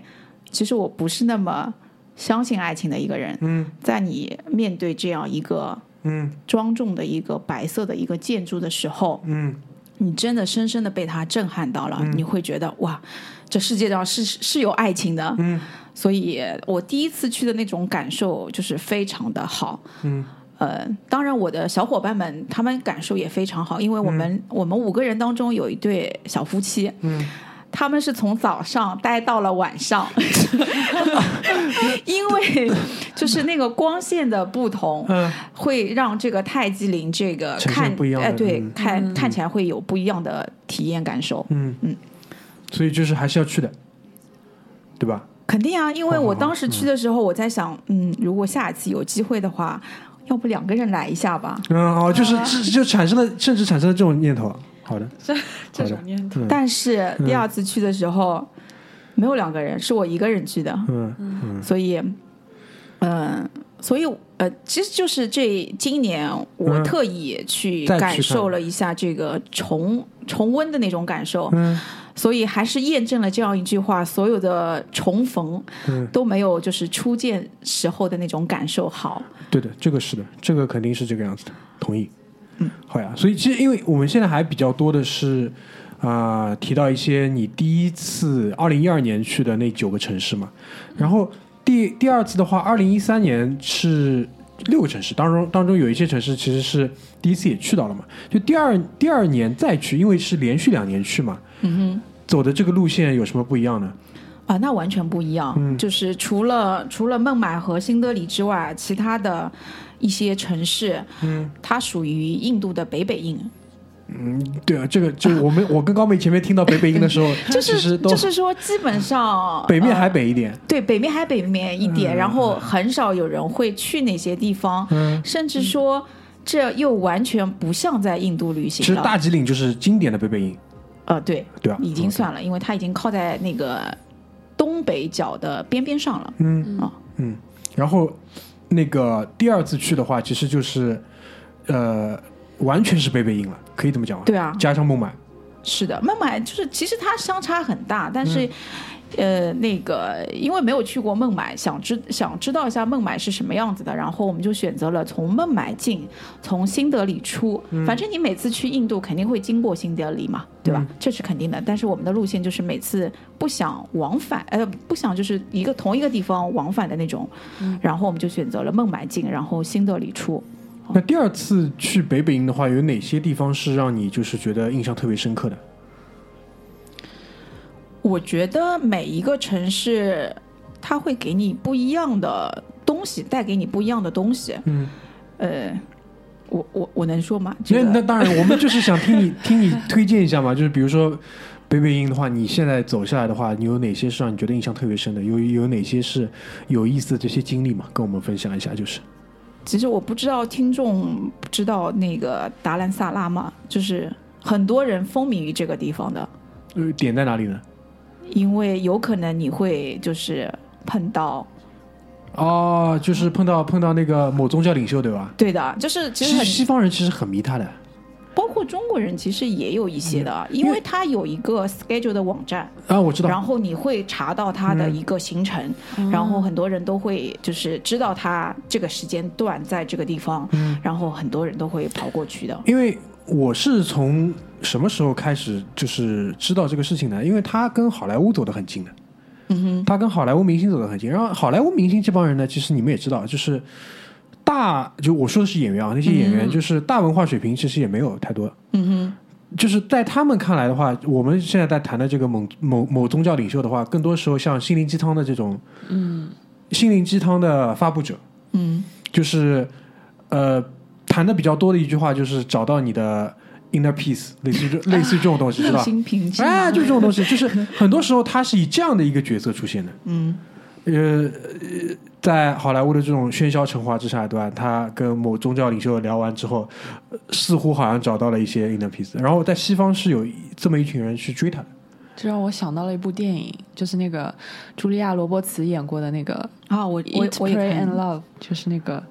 其实我不是那么相信爱情的一个人。嗯。在你面对这样一个嗯。庄重的一个白色的一个建筑的时候，嗯。你真的深深的被它震撼到了，你会觉得哇，这世界上是是有爱情的。嗯。所以我第一次去的那种感受就是非常的好。嗯。呃，当然我的小伙伴们他们感受也非常好，因为我们、我们五个人当中有一对小夫妻，嗯他们是从早上待到了晚上，因为就是那个光线的不同，嗯会让这个泰姬陵这个看不一样的哎，对，嗯看看起来会有不一样的体验感受。嗯嗯，所以就是还是要去的，对吧？肯定啊，因为我当时去的时候，我在想，嗯，如果下一次有机会的话，要不两个人来一下吧。嗯，哦，就是就就产生了，甚至产生了这种念头。好的，这这种念头。嗯。但是第二次去的时候，没有两个人，是我一个人去的，嗯。嗯。所以，嗯、所以呃，其实就是这今年我嗯。特意去感受了一下这个重重温的那种感受，嗯。所以还是验证了这样一句话：所有的重逢嗯，都没有就是初见时候的那种感受好。对的，这个是的，这个肯定是这个样子的，同意。嗯，好呀。所以其实因为我们现在还比较多的是啊、提到一些你第一次二零一二年去的那九个城市嘛，然后第第二次的话，二零一三年是六个城市，当中当中有一些城市其实是第一次也去到了嘛，就第二第二年再去，因为是连续两年去嘛，嗯哼。走的这个路线有什么不一样呢？啊，那完全不一样。嗯就是除了除了孟买和新德里之外，其他的一些城市，嗯，它属于印度的北北印，嗯对啊，这个就我们我跟高妹前面听到北北音的时候，就是就是说，基本上北面呃还北一点。对北面还北面一点，嗯然后很少有人会去那些地方，嗯，甚至说这又完全不像在印度旅行其实。大吉岭就是经典的北北音，呃，对，对啊？已经算了，因为它已经靠在那个东北角的边边上了。嗯啊嗯。然后那个第二次去的话，其实就是呃，完全是贝贝音了，可以这么讲吗？对啊，加上孟买，是的，孟买就是其实它相差很大，但是、嗯呃，那个因为没有去过孟买，想知想知道一下孟买是什么样子的，然后我们就选择了从孟买进，从新德里出。嗯反正你每次去印度肯定会经过新德里嘛，对吧？嗯这是肯定的。但是我们的路线就是每次不想往返，呃，不想就是一个同一个地方往返的那种，嗯然后我们就选择了孟买进，然后新德里出。那第二次去北北营的话，有哪些地方是让你就是觉得印象特别深刻的？我觉得每一个城市，它会给你不一样的东西，带给你不一样的东西。嗯，呃，我我我能说吗？这那个那当然，我们就是想听你听你推荐一下嘛，就是比如说北北音的话，你现在走下来的话，你有哪些是让你觉得印象特别深的？有有哪些是有意思的这些经历嘛？跟我们分享一下，就是。其实我不知道听众知道那个达兰萨拉吗？就是很多人风靡于这个地方的，呃，点在哪里呢？因为有可能你会就是碰到，哦，就是碰到碰到那个某宗教领袖，对吧？对的，就是其实西方人其实很迷他的，包括中国人其实也有一些的，因因为为他有一个 schedule 的网站。啊，我知道。然后你会查到他的一个行程，然后很多人都会就是知道他这个时间段在这个地方，然后很多人都会跑过去的。因为我是从什么时候开始就是知道这个事情呢？因为他跟好莱坞走得很近的，嗯哼，他跟好莱坞明星走得很近。然后好莱坞明星这帮人呢，其实你们也知道，就是大就我说的是演员啊，那些演员就是大文化水平其实也没有太多。嗯哼。就是在他们看来的话，我们现在在谈的这个某某某宗教领袖的话，更多时候像心灵鸡汤的这种，嗯，心灵鸡汤的发布者，嗯。就是呃谈的比较多的一句话就是找到你的 inner peace，类似于这类似于这种东西，是内吧？心平静，哎，就这种东西，就是很多时候他是以这样的一个角色出现的。嗯呃，呃在好莱坞的这种喧嚣成华之下，对吧？他跟某宗教领袖聊完之后，呃似乎好像找到了一些 inner peace。然后在西方是有这么一群人去追他的。这让我想到了一部电影，就是那个茱莉亚·罗伯茨演过的那个啊，我《我我也 Pray 看 and Love》，就是那个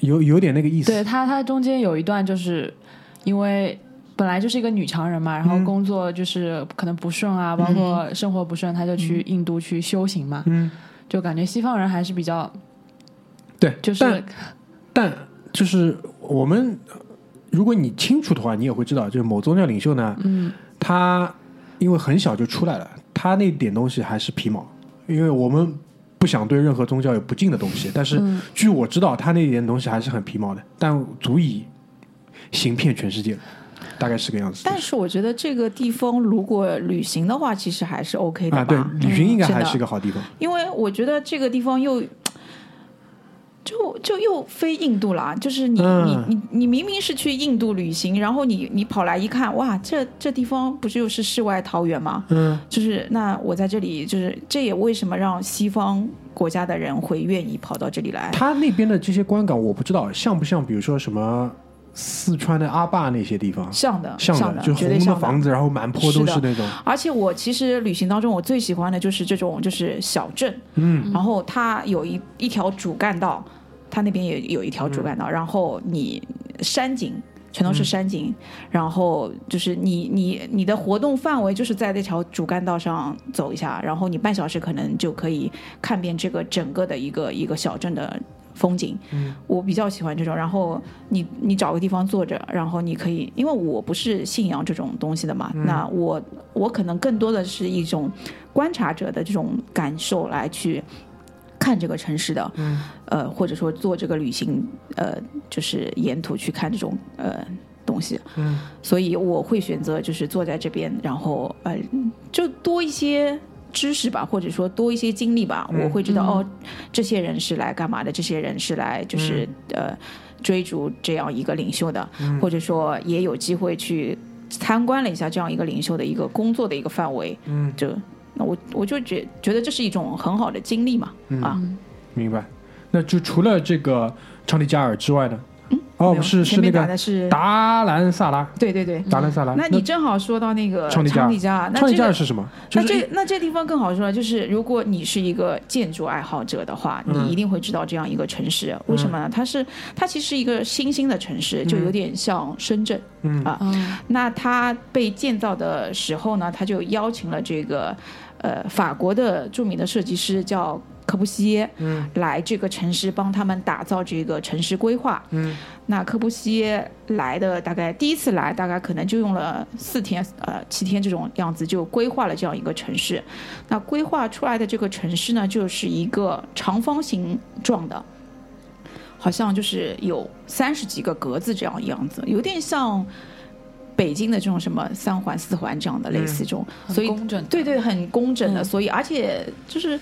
有有点那个意思，对他，他中间有一段就是因为本来就是一个女强人嘛，然后嗯。工作就是可能不顺啊，包括生活不顺，她就去印度去修行嘛，嗯，就感觉西方人还是比较对，就是但但就是我们，如果你清楚的话，你也会知道，就是某宗教领袖呢，嗯。他因为很小就出来了，他那点东西还是皮毛，因为我们不想对任何宗教有不敬的东西，但是嗯。据我知道，他那点东西还是很皮毛的，但足以行骗全世界了。大概是个样子。但是我觉得这个地方如果旅行的话，其实还是 OK 的吧。啊，对，旅行应该还是个好地方。因为我觉得这个地方又。就就又非印度了，就是你、嗯你你你明明是去印度旅行，然后你你跑来一看，哇，这这地方不是又是世外桃源吗？嗯，就是那我在这里，就是这也为什么让西方国家的人会愿意跑到这里来？他那边的这些观感我不知道像不像，比如说什么四川的阿坝那些地方，像的，像的，就红的绝对像房子，然后满坡都是那种。而且我其实旅行当中，我最喜欢的就是这种就是小镇，嗯，然后它有一一条主干道，它那边也有一条主干道，然后你山景。全都是山景，然后就是你你你的活动范围就是在那条主干道上走一下，然后你半小时可能就可以看遍这个整个的一个一个小镇的风景。嗯，我比较喜欢这种。然后你你找个地方坐着，然后你可以，因为我不是信仰这种东西的嘛，那我我可能更多的是一种观察者的这种感受来去。看这个城市的，嗯，呃，或者说做这个旅行，呃，就是沿途去看这种呃东西，嗯，所以我会选择就是坐在这边，然后呃，就多一些知识吧，或者说多一些经历吧，我会知道、哦，这些人是来干嘛的，这些人是来就是、呃追逐这样一个领袖的，或者说也有机会去参观了一下这样一个领袖的一个工作的一个范围，嗯，就那我我就觉觉得这是一种很好的经历嘛，啊，明白。那就除了这个昌迪加尔之外呢？哦，是是那个的是达兰萨拉，对对对。达兰萨拉。那你正好说到那个昌迪加尔昌迪加是什么？那这那这地方更好说了，就是如果你是一个建筑爱好者的话，嗯你一定会知道这样一个城市。为什么呢？它是它其实是一个新兴的城市，就有点像深圳。嗯啊，那它被建造的时候呢，它就邀请了这个呃法国的著名的设计师叫科布西耶，嗯，来这个城市帮他们打造这个城市规划。嗯，那科布西耶来的大概第一次来，大概可能就用了四天呃七天这种样子，就规划了这样一个城市。那规划出来的这个城市呢，就是一个长方形状的。好像就是有三十几个格子这样样子，有点像北京的这种什么三环、四环这样的类似这种，所以公正的对对，很工整的，嗯所以而且就是。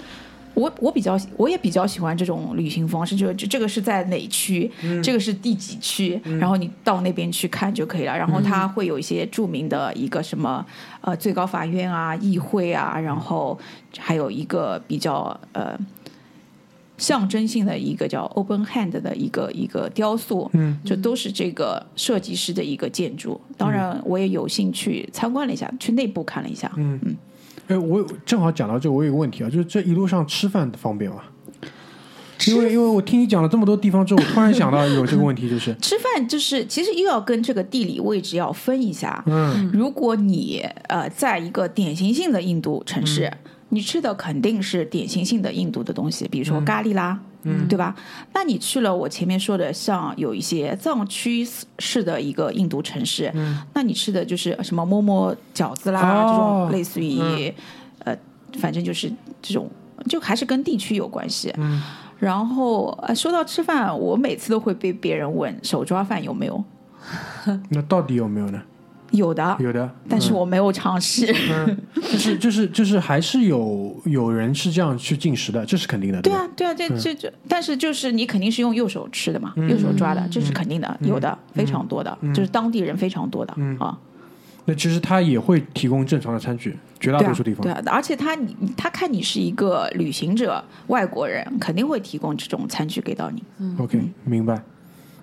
我我比较我也比较喜欢这种旅行方式，就就这个是在哪区，这个是第几区，然后你到那边去看就可以了。然后它会有一些著名的一个什么呃最高法院啊、议会啊，然后还有一个比较呃象征性的一个叫 Open Hand 的一个一个雕塑，嗯，就都是这个设计师的一个建筑。当然，我也有幸去参观了一下，去内部看了一下。嗯。嗯哎，我有正好讲到这，我有个问题啊，就是这一路上吃饭方便吗？因为因为我听你讲了这么多地方之后，我突然想到有这个问题，就是 吃饭就是其实又要跟这个地理位置要分一下。嗯如果你呃在一个典型性的印度城市，你吃的肯定是典型性的印度的东西，比如说咖喱啦，嗯，对吧？那你去了我前面说的像有一些藏区式的一个印度城市，嗯，那你吃的就是什么馍馍饺子啦，哦这种类似于、呃，反正就是这种，就还是跟地区有关系。嗯然后呃，说到吃饭，我每次都会被别人问手抓饭有没有？那到底有没有呢？有的，有的，但是我没有尝试。嗯，就是就是就是还是有有人是这样去进食的，这是肯定的，吧？对啊，对啊，这这这，但是就是你肯定是用右手吃的嘛，右手抓的，这是肯定的，有的非常多的，就是当地人非常多的啊。那其实他也会提供正常的餐具，绝大多数地，方。对啊，而且他你他看你是一个旅行者，外国人肯定会提供这种餐具给到你。OK，明白。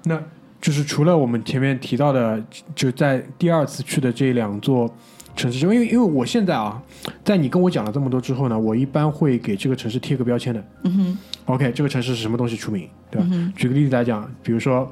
那就是除了我们前面提到的，就在第二次去的这两座城市因为因为我现在啊，在你跟我讲了这么多之后呢，我一般会给这个城市贴个标签的。嗯哼，OK，这个城市是什么东西出名，对吧？举个例子来讲，比如说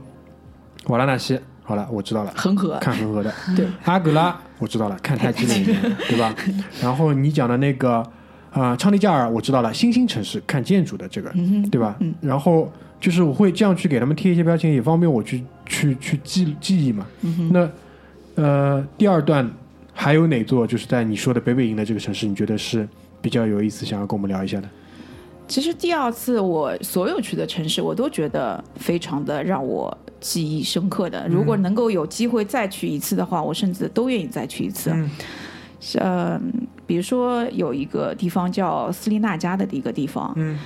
瓦拉纳西，好了，我知道了，恒河，看恒河的。对，阿格拉我知道了，看泰姬陵园，对吧？然后你讲的那个啊、呃昌迪加尔我知道了，新兴城市看建筑的这个，对吧？然后就是我会这样去给他们贴一些标签，也方便我去去去记记忆嘛。那呃，第二段还有哪座就是在你说的北北营的这个城市，你觉得是比较有意思，想要跟我们聊一下的？其实第二次我所有去的城市，我都觉得非常的让我记忆深刻的。如果能够有机会再去一次的话，我甚至都愿意再去一次。呃，比如说有一个地方叫斯利纳加的一个地方，嗯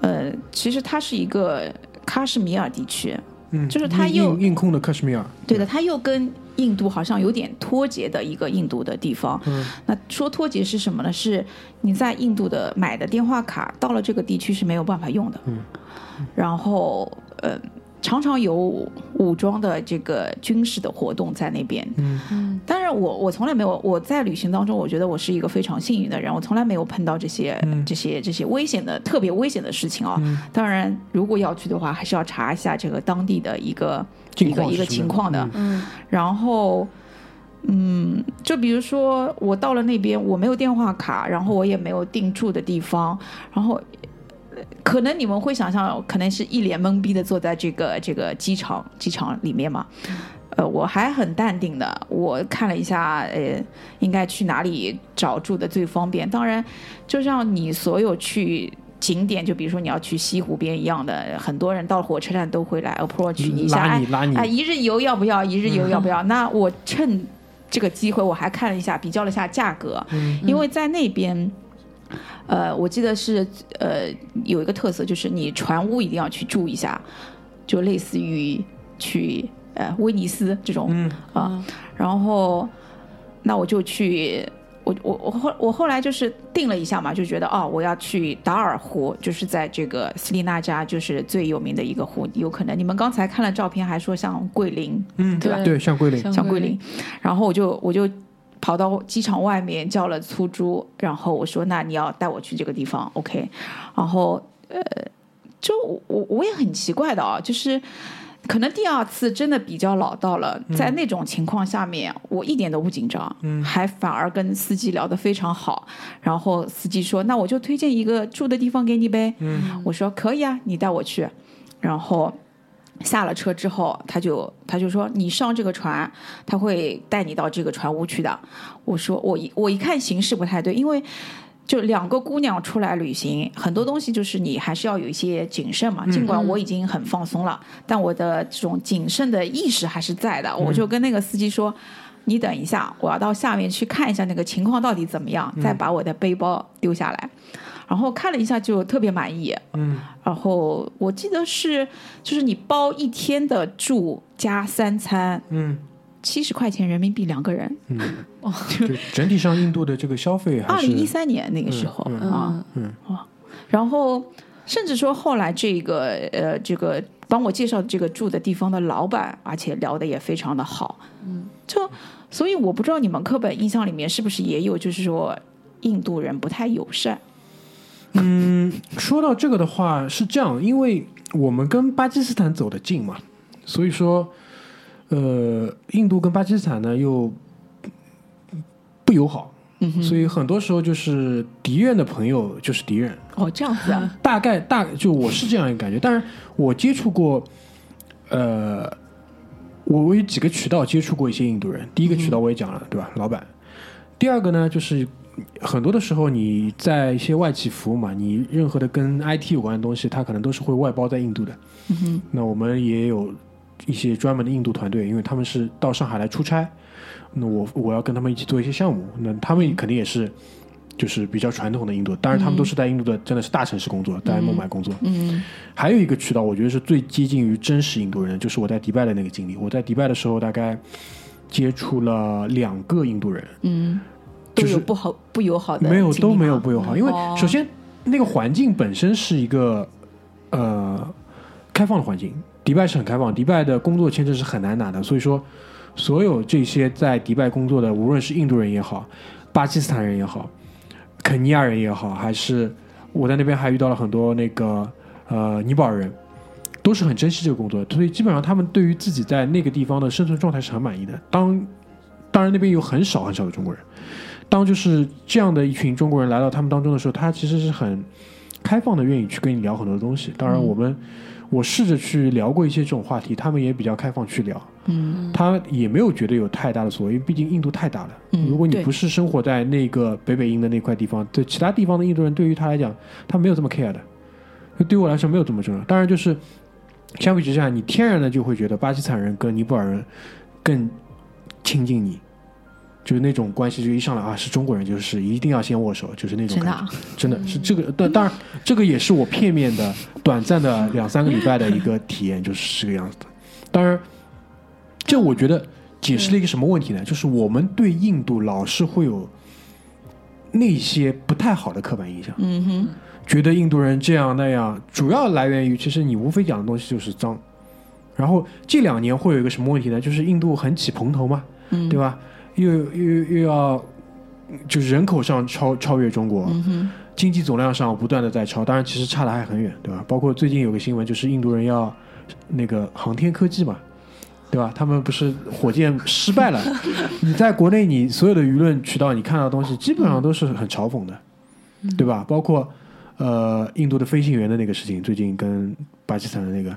呃，其实它是一个喀什米尔地区，嗯，就是它又硬硬控的喀什米尔，对的，它又跟印度好像有点脱节的一个印度的地方。嗯那说脱节是什么呢？是你在印度的买的电话卡到了这个地区是没有办法用的。嗯然后呃，常常有武装的这个军事的活动在那边。嗯嗯当然我，我从来没有我在旅行当中，我觉得我是一个非常幸运的人，我从来没有碰到这些、嗯这些这些危险的特别危险的事情啊。嗯当然，如果要去的话，还是要查一下这个当地的一个一个一个情况的。嗯嗯然后，嗯，就比如说我到了那边，我没有电话卡，然后我也没有定住的地方，然后。呃可能你们会想象，可能是一脸懵逼的坐在这个这个机场机场里面嘛。呃，我还很淡定的，我看了一下，呃，应该去哪里找住的最方便。当然，就像你所有去景点，就比如说你要去西湖边一样的，很多人到火车站都会来 approach 你一下，哎拉你拉你哎，一日游要不要？一日游要不要？那我趁这个机会，我还看了一下，比较了一下价格，因为在那边。呃，我记得是呃有一个特色，就是你船屋一定要去住一下，就类似于去呃威尼斯这种嗯啊、然后那我就去，我我我后我后来就是定了一下嘛，就觉得哦，我要去达尔湖，就是在这个斯利纳加，就是最有名的一个湖，有可能你们刚才看了照片，还说像桂林，嗯，对吧？对，像桂林，像像桂林，然后我就我就跑到机场外面叫了出租，然后我说那你要带我去这个地方，OK，然后呃，就我我也很奇怪的啊，就是。可能第二次真的比较老道了，在那种情况下面，我一点都不紧张，嗯还反而跟司机聊得非常好。然后司机说：“那我就推荐一个住的地方给你呗。”嗯我说：“可以啊，你带我去。”然后下了车之后，他就他就说：“你上这个船，他会带你到这个船屋去的。”我说：“我一我一看形势不太对，因为。”就两个姑娘出来旅行，很多东西就是你还是要有一些谨慎嘛。尽管我已经很放松了，但我的这种谨慎的意识还是在的。我就跟那个司机说：“你等一下，我要到下面去看一下那个情况到底怎么样，再把我的背包丢下来。”然后看了一下，就特别满意。嗯。然后我记得是，就是你包一天的住加三餐，嗯。七十块钱人民币两个人。嗯，就整体上印度的这个消费还是二零一三年那个时候、嗯啊，嗯然后甚至说后来这个呃这个帮我介绍这个住的地方的老板，而且聊的也非常的好，嗯，就所以我不知道你们课本印象里面是不是也有，就是说印度人不太友善，嗯，说到这个的话是这样，因为我们跟巴基斯坦走得近嘛，所以说，呃，印度跟巴基斯坦呢又不友好，嗯，所以很多时候就是敌人的朋友就是敌人，哦这样子啊，大概大就我是这样一个感觉。当然，我接触过，呃，我我有几个渠道接触过一些印度人。第一个渠道我也讲了，对吧？老板。第二个呢，就是很多的时候你在一些外企服务嘛，你任何的跟 IT 有关的东西，它可能都是会外包在印度的。嗯哼，那我们也有一些专门的印度团队，因为他们是到上海来出差，那我我要跟他们一起做一些项目，那他们肯定也是就是比较传统的印度，当然他们都是在印度的真的是大城市工作，在孟买工作。嗯还有一个渠道，我觉得是最接近于真实印度人，就是我在迪拜的那个经历。我在迪拜的时候，大概接触了两个印度人，嗯，都就是有不好不友好的没有都没有不友好，因为哦。首先那个环境本身是一个呃开放的环境，迪拜是很开放，迪拜的工作签证是很难拿的，所以说所有这些在迪拜工作的，无论是印度人也好，巴基斯坦人也好，肯尼亚人也好，还是我在那边还遇到了很多那个呃尼泊尔人。都是很珍惜这个工作，所以基本上他们对于自己在那个地方的生存状态是很满意的。当当然那边有很少很少的中国人，当就是这样的一群中国人来到他们当中的时候，他其实是很开放的，愿意去跟你聊很多东西。当然，我们、我试着去聊过一些这种话题，他们也比较开放去聊，嗯他也没有觉得有太大的所谓，因为毕竟印度太大了。嗯如果你不是生活在那个北北印的那块地方，对其他地方的印度人，对于他来讲，他没有这么 care 的。对我来说没有这么重要。当然，就是相比之下，你天然的就会觉得巴基斯坦人跟尼泊尔人更亲近你，就是那种关系，就一上来啊是中国人，就是一定要先握手，就是那种感觉。真的啊，真的是这个，但当然，这个也是我片面的、短暂的两三个礼拜的一个体验，就是这个样子的。当然，这我觉得解释了一个什么问题呢？就是我们对印度老是会有那些不太好的刻板印象，嗯哼，觉得印度人这样那样，主要来源于其实你无非讲的东西就是脏。然后这两年会有一个什么问题呢？就是印度很起蓬头嘛，嗯对吧？又又又要就是人口上超超越中国，嗯，经济总量上不断的在超，当然其实差的还很远，对吧？包括最近有个新闻，就是印度人要那个航天科技嘛，对吧？他们不是火箭失败了，你在国内你所有的舆论渠道你看到的东西，基本上都是很嘲讽的，对吧？包括呃印度的飞行员的那个事情，最近跟巴基斯坦的那个，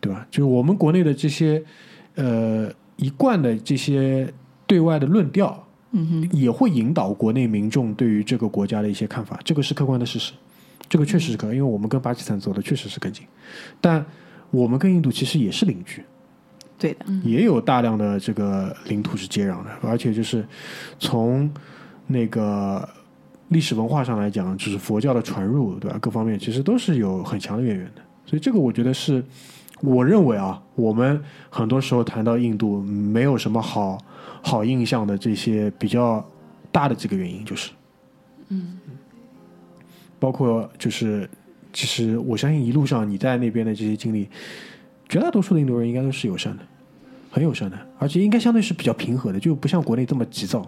对吧？就是我们国内的这些呃一贯的这些对外的论调，嗯哼，也会引导国内民众对于这个国家的一些看法，这个是客观的事实，这个确实是可，因为我们跟巴基斯坦走的确实是更近，但我们跟印度其实也是邻居，对的，也有大量的这个领土是接壤的，而且就是从那个历史文化上来讲，就是佛教的传入，对吧？各方面其实都是有很强的渊源的，所以这个我觉得是，我认为啊，我们很多时候谈到印度，没有什么好好印象的这些比较大的几个原因，就是，嗯，包括就是，其实我相信一路上你在那边的这些经历，绝大多数的印度人应该都是友善的，很友善的，而且应该相对是比较平和的，就不像国内这么急躁。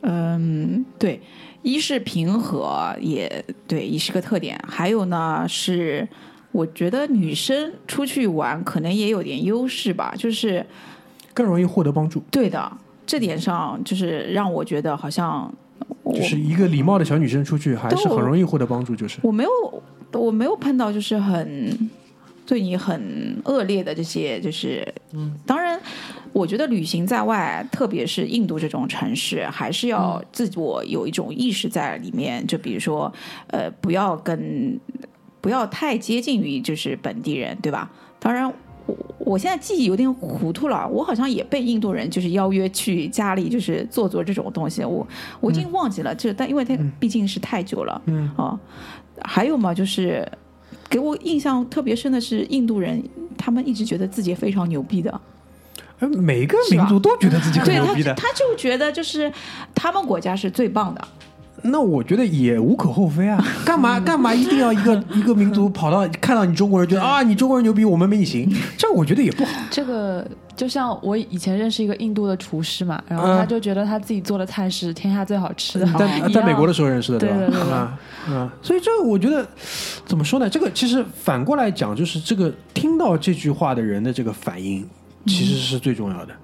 嗯，对，一是平和，也对，也是个特点。还有呢，是我觉得女生出去玩可能也有点优势吧，就是更容易获得帮助，对的，这点上就是让我觉得好像就是一个礼貌的小女生出去，还是很容易获得帮助。就是我没有我没有碰到就是很对你很恶劣的这些，就是嗯，当然，我觉得旅行在外，特别是印度这种城市，还是要自我有一种意识在里面。就比如说，呃，不要跟不要太接近于就是本地人，对吧？当然。我我现在记忆有点糊涂了，我好像也被印度人就是邀约去家里，就是做做这种东西。我我已经忘记了，就但因为它毕竟是太久了，嗯。哦，还有嘛，就是给我印象特别深的是印度人，他们一直觉得自己非常牛逼的，呃每个民族都觉得自己很对牛逼的，他他就觉得就是他们国家是最棒的，那我觉得也无可厚非啊。干嘛干嘛一定要一个 一个民族跑到看到你中国人，觉得啊你中国人牛逼，我们没你行，这我觉得也不好。这个就像我以前认识一个印度的厨师嘛，然后嗯他就觉得他自己做的菜是天下最好吃的。在在美国的时候认识的，吧？对对对对啊啊，所以这个我觉得怎么说呢？这个其实反过来讲，就是这个听到这句话的人的这个反应，其实是最重要的。嗯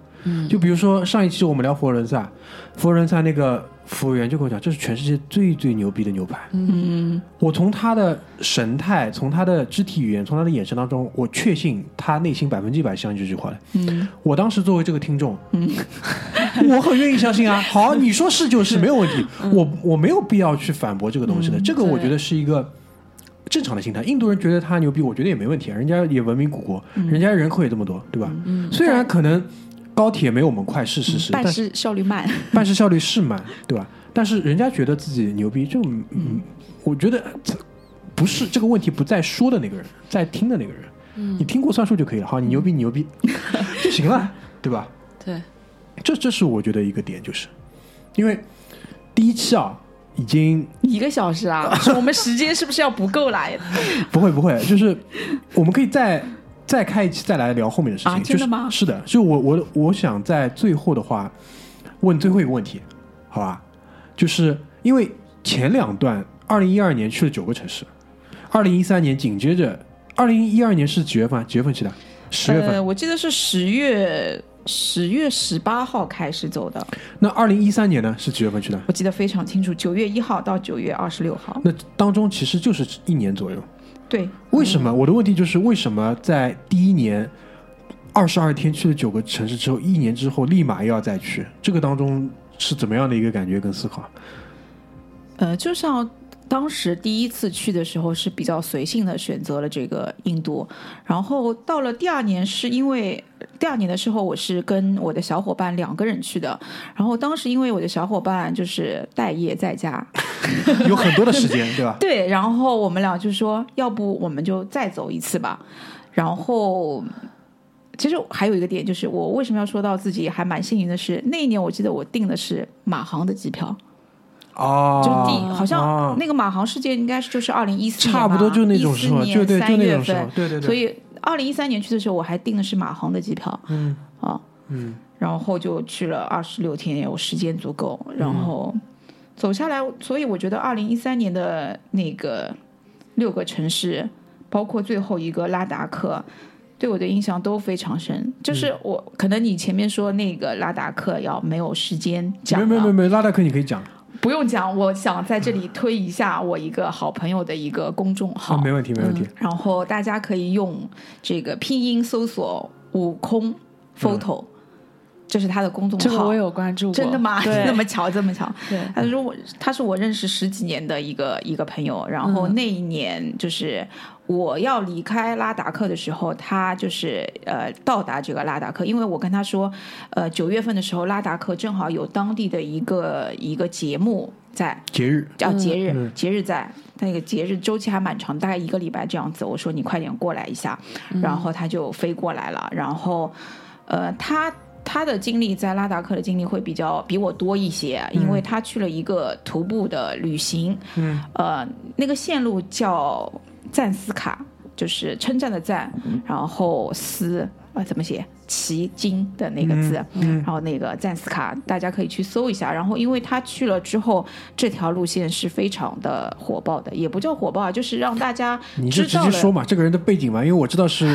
就比如说上一期我们聊佛罗伦萨，佛罗伦萨那个服务员就跟我讲，这是全世界最最牛逼的牛排。嗯，我从他的神态，从他的肢体语言，从他的眼神当中，我确信他内心百分之一百相信这句话的。嗯，我当时作为这个听众，嗯 我很愿意相信啊。好，你说是就是没有问题，我我没有必要去反驳这个东西的。这个我觉得是一个正常的心态。印度人觉得他牛逼，我觉得也没问题啊，人家也文明古国，人家人口也这么多，对吧？虽然可能高铁没有我们快，是事实，但办事效率慢，办事效率是慢，对吧？但是人家觉得自己牛逼，就嗯，我觉得这不是这个问题不在说的那个人，在听的那个人，你听过算数就可以了。好，你牛逼，你牛逼 就行了，对吧？对，这这是我觉得一个点，就是因为第一期啊，已经一个小时啊，我们时间是不是要不够啦？不会不会，就是我们可以再再开一期再来聊后面的事情。啊真的吗就是？是的，就我我我想在最后的话问最后一个问题，好吧？就是因为前两段，二零一二年去了九个城市，二零一三年紧接着，二零一二年是几月份？几月份去的？十月份。呃，我记得是十月十月十八号开始走的，那二零一三年呢？是几月份去的？我记得非常清楚，九月一号到九月二十六号。那当中其实就是一年左右。对，为什么？我的问题就是为什么在第一年二十二天去了九个城市之后，一年之后立马又要再去？这个当中是怎么样的一个感觉跟思考？呃，就像当时第一次去的时候是比较随性的选择了这个印度，然后到了第二年是因为第二年的时候我是跟我的小伙伴两个人去的，然后当时因为我的小伙伴就是待业在家，有很多的时间，对吧？对，然后我们俩就说要不我们就再走一次吧，然后。其实还有一个点，就是我为什么要说到自己还蛮幸运的是，那一年我记得我订的是马航的机票，哦，就第好哦像那个马航事件应该是就是二零一四年差不多就那种时候，就对，就那种时候份，，对对对。所以二零一三年去的时候，我还订的是马航的机票，嗯啊，嗯，然后就去了二十六天，有时间足够，然后走下来，所以我觉得二零一三年的那个六个城市，包括最后一个拉达克。对我的印象都非常深，就是嗯我、可能你前面说那个拉达克要没有时间讲，没有没有没有没，拉达克你可以讲，不用讲，我想在这里推一下我一个好朋友的一个公众号，啊，没问题没问题。然后大家可以用这个拼音搜索“悟空 photo”，、这是他的公众号。这个我有关注过，真的吗？对，那么巧，这么巧。对，他说我他是我认识十几年的一个一个朋友，然后嗯。那一年就是我要离开拉达克的时候，他就是呃到达这个拉达克，因为我跟他说，呃九月份的时候拉达克正好有当地的一个一个节目在，节日，叫节日，嗯节日在，那个节日周期还蛮长，大概一个礼拜这样子。我说你快点过来一下，然后他就飞过来了。然后，呃，他他的经历在拉达克的经历会比较比我多一些，因为他去了一个徒步的旅行，嗯，呃，那个线路叫赞斯卡，就是称赞的赞，然后斯啊怎么写？奇经的那个字，嗯然后那个赞斯卡，大家可以去搜一下。然后，因为他去了之后，这条路线是非常的火爆的，也不叫火爆啊，就是让大家你就直。接说嘛，这个人的背景嘛，因为我知道是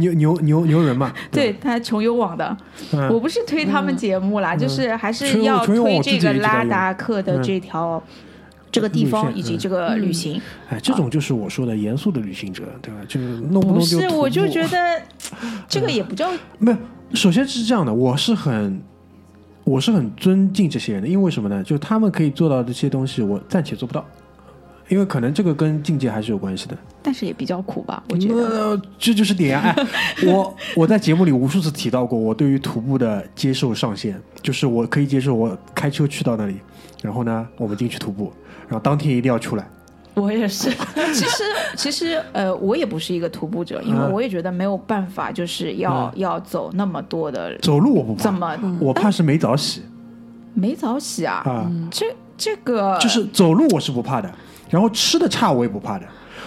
牛牛牛牛人嘛，对。他穷游网的，嗯。我不是推他们节目啦，就是还是要推这个拉达克的嗯。这条、这个地方以及这个旅行。哎，这种就是我说的严肃的旅行者，对吧？就是弄不弄就是我就觉得 这个也不叫 没有。首先是这样的，我是很我是很尊敬这些人的，因为什么呢？就他们可以做到这些东西，我暂且做不到，因为可能这个跟境界还是有关系的。但是也比较苦吧，我觉得。呃，这就是点啊！哎，我我在节目里无数次提到过，我对于徒步的接受上限，就是我可以接受我开车去到那里，然后呢，我们进去徒步，然后当天一定要出来。我也是，其实其实呃，我也不是一个徒步者，因为嗯。我也觉得没有办法，就是要、要走那么多的走路我不怕，怎么？我怕是没早起。没早起啊。啊，这这个就是走路我是不怕的，然后吃的差我也不怕的，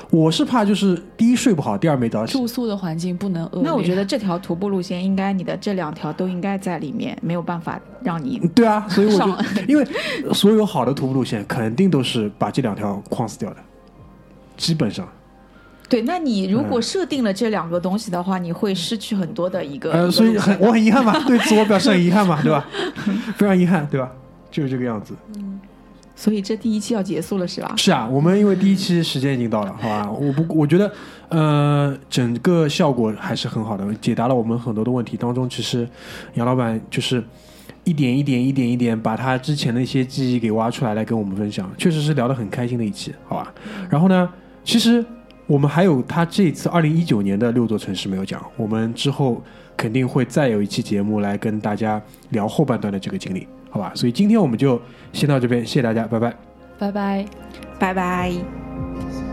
我是怕就是第一睡不好，第二没早起。住宿的环境不能恶劣。那我觉得这条徒步路线应该你的这两条都应该在里面，没有办法让你对啊，所以我就 因为所有好的徒步路线肯定都是把这两条框死掉的，基本上。对。那你如嗯果设定了这两个东西的话，你会失去很多的一个。呃，所以很我很遗憾嘛，对自我表示很遗憾嘛，对吧？非常遗憾，对吧？就是这个样子。所以这第一期要结束了是吧？是啊，我们因为第一期时间已经到了，好吧？我不，我觉得，呃，整个效果还是很好的，解答了我们很多的问题。当中，其实杨老板就是一点一点、一点一点把他之前的一些记忆给挖出来，来跟我们分享，确实是聊得很开心的一期，好吧？然后呢，其实我们还有他这次二零一九年的六座城市没有讲，我们之后肯定会再有一期节目来跟大家聊后半段的这个经历，好吧？所以今天我们就先到这边，谢谢大家，拜拜。拜拜。拜拜。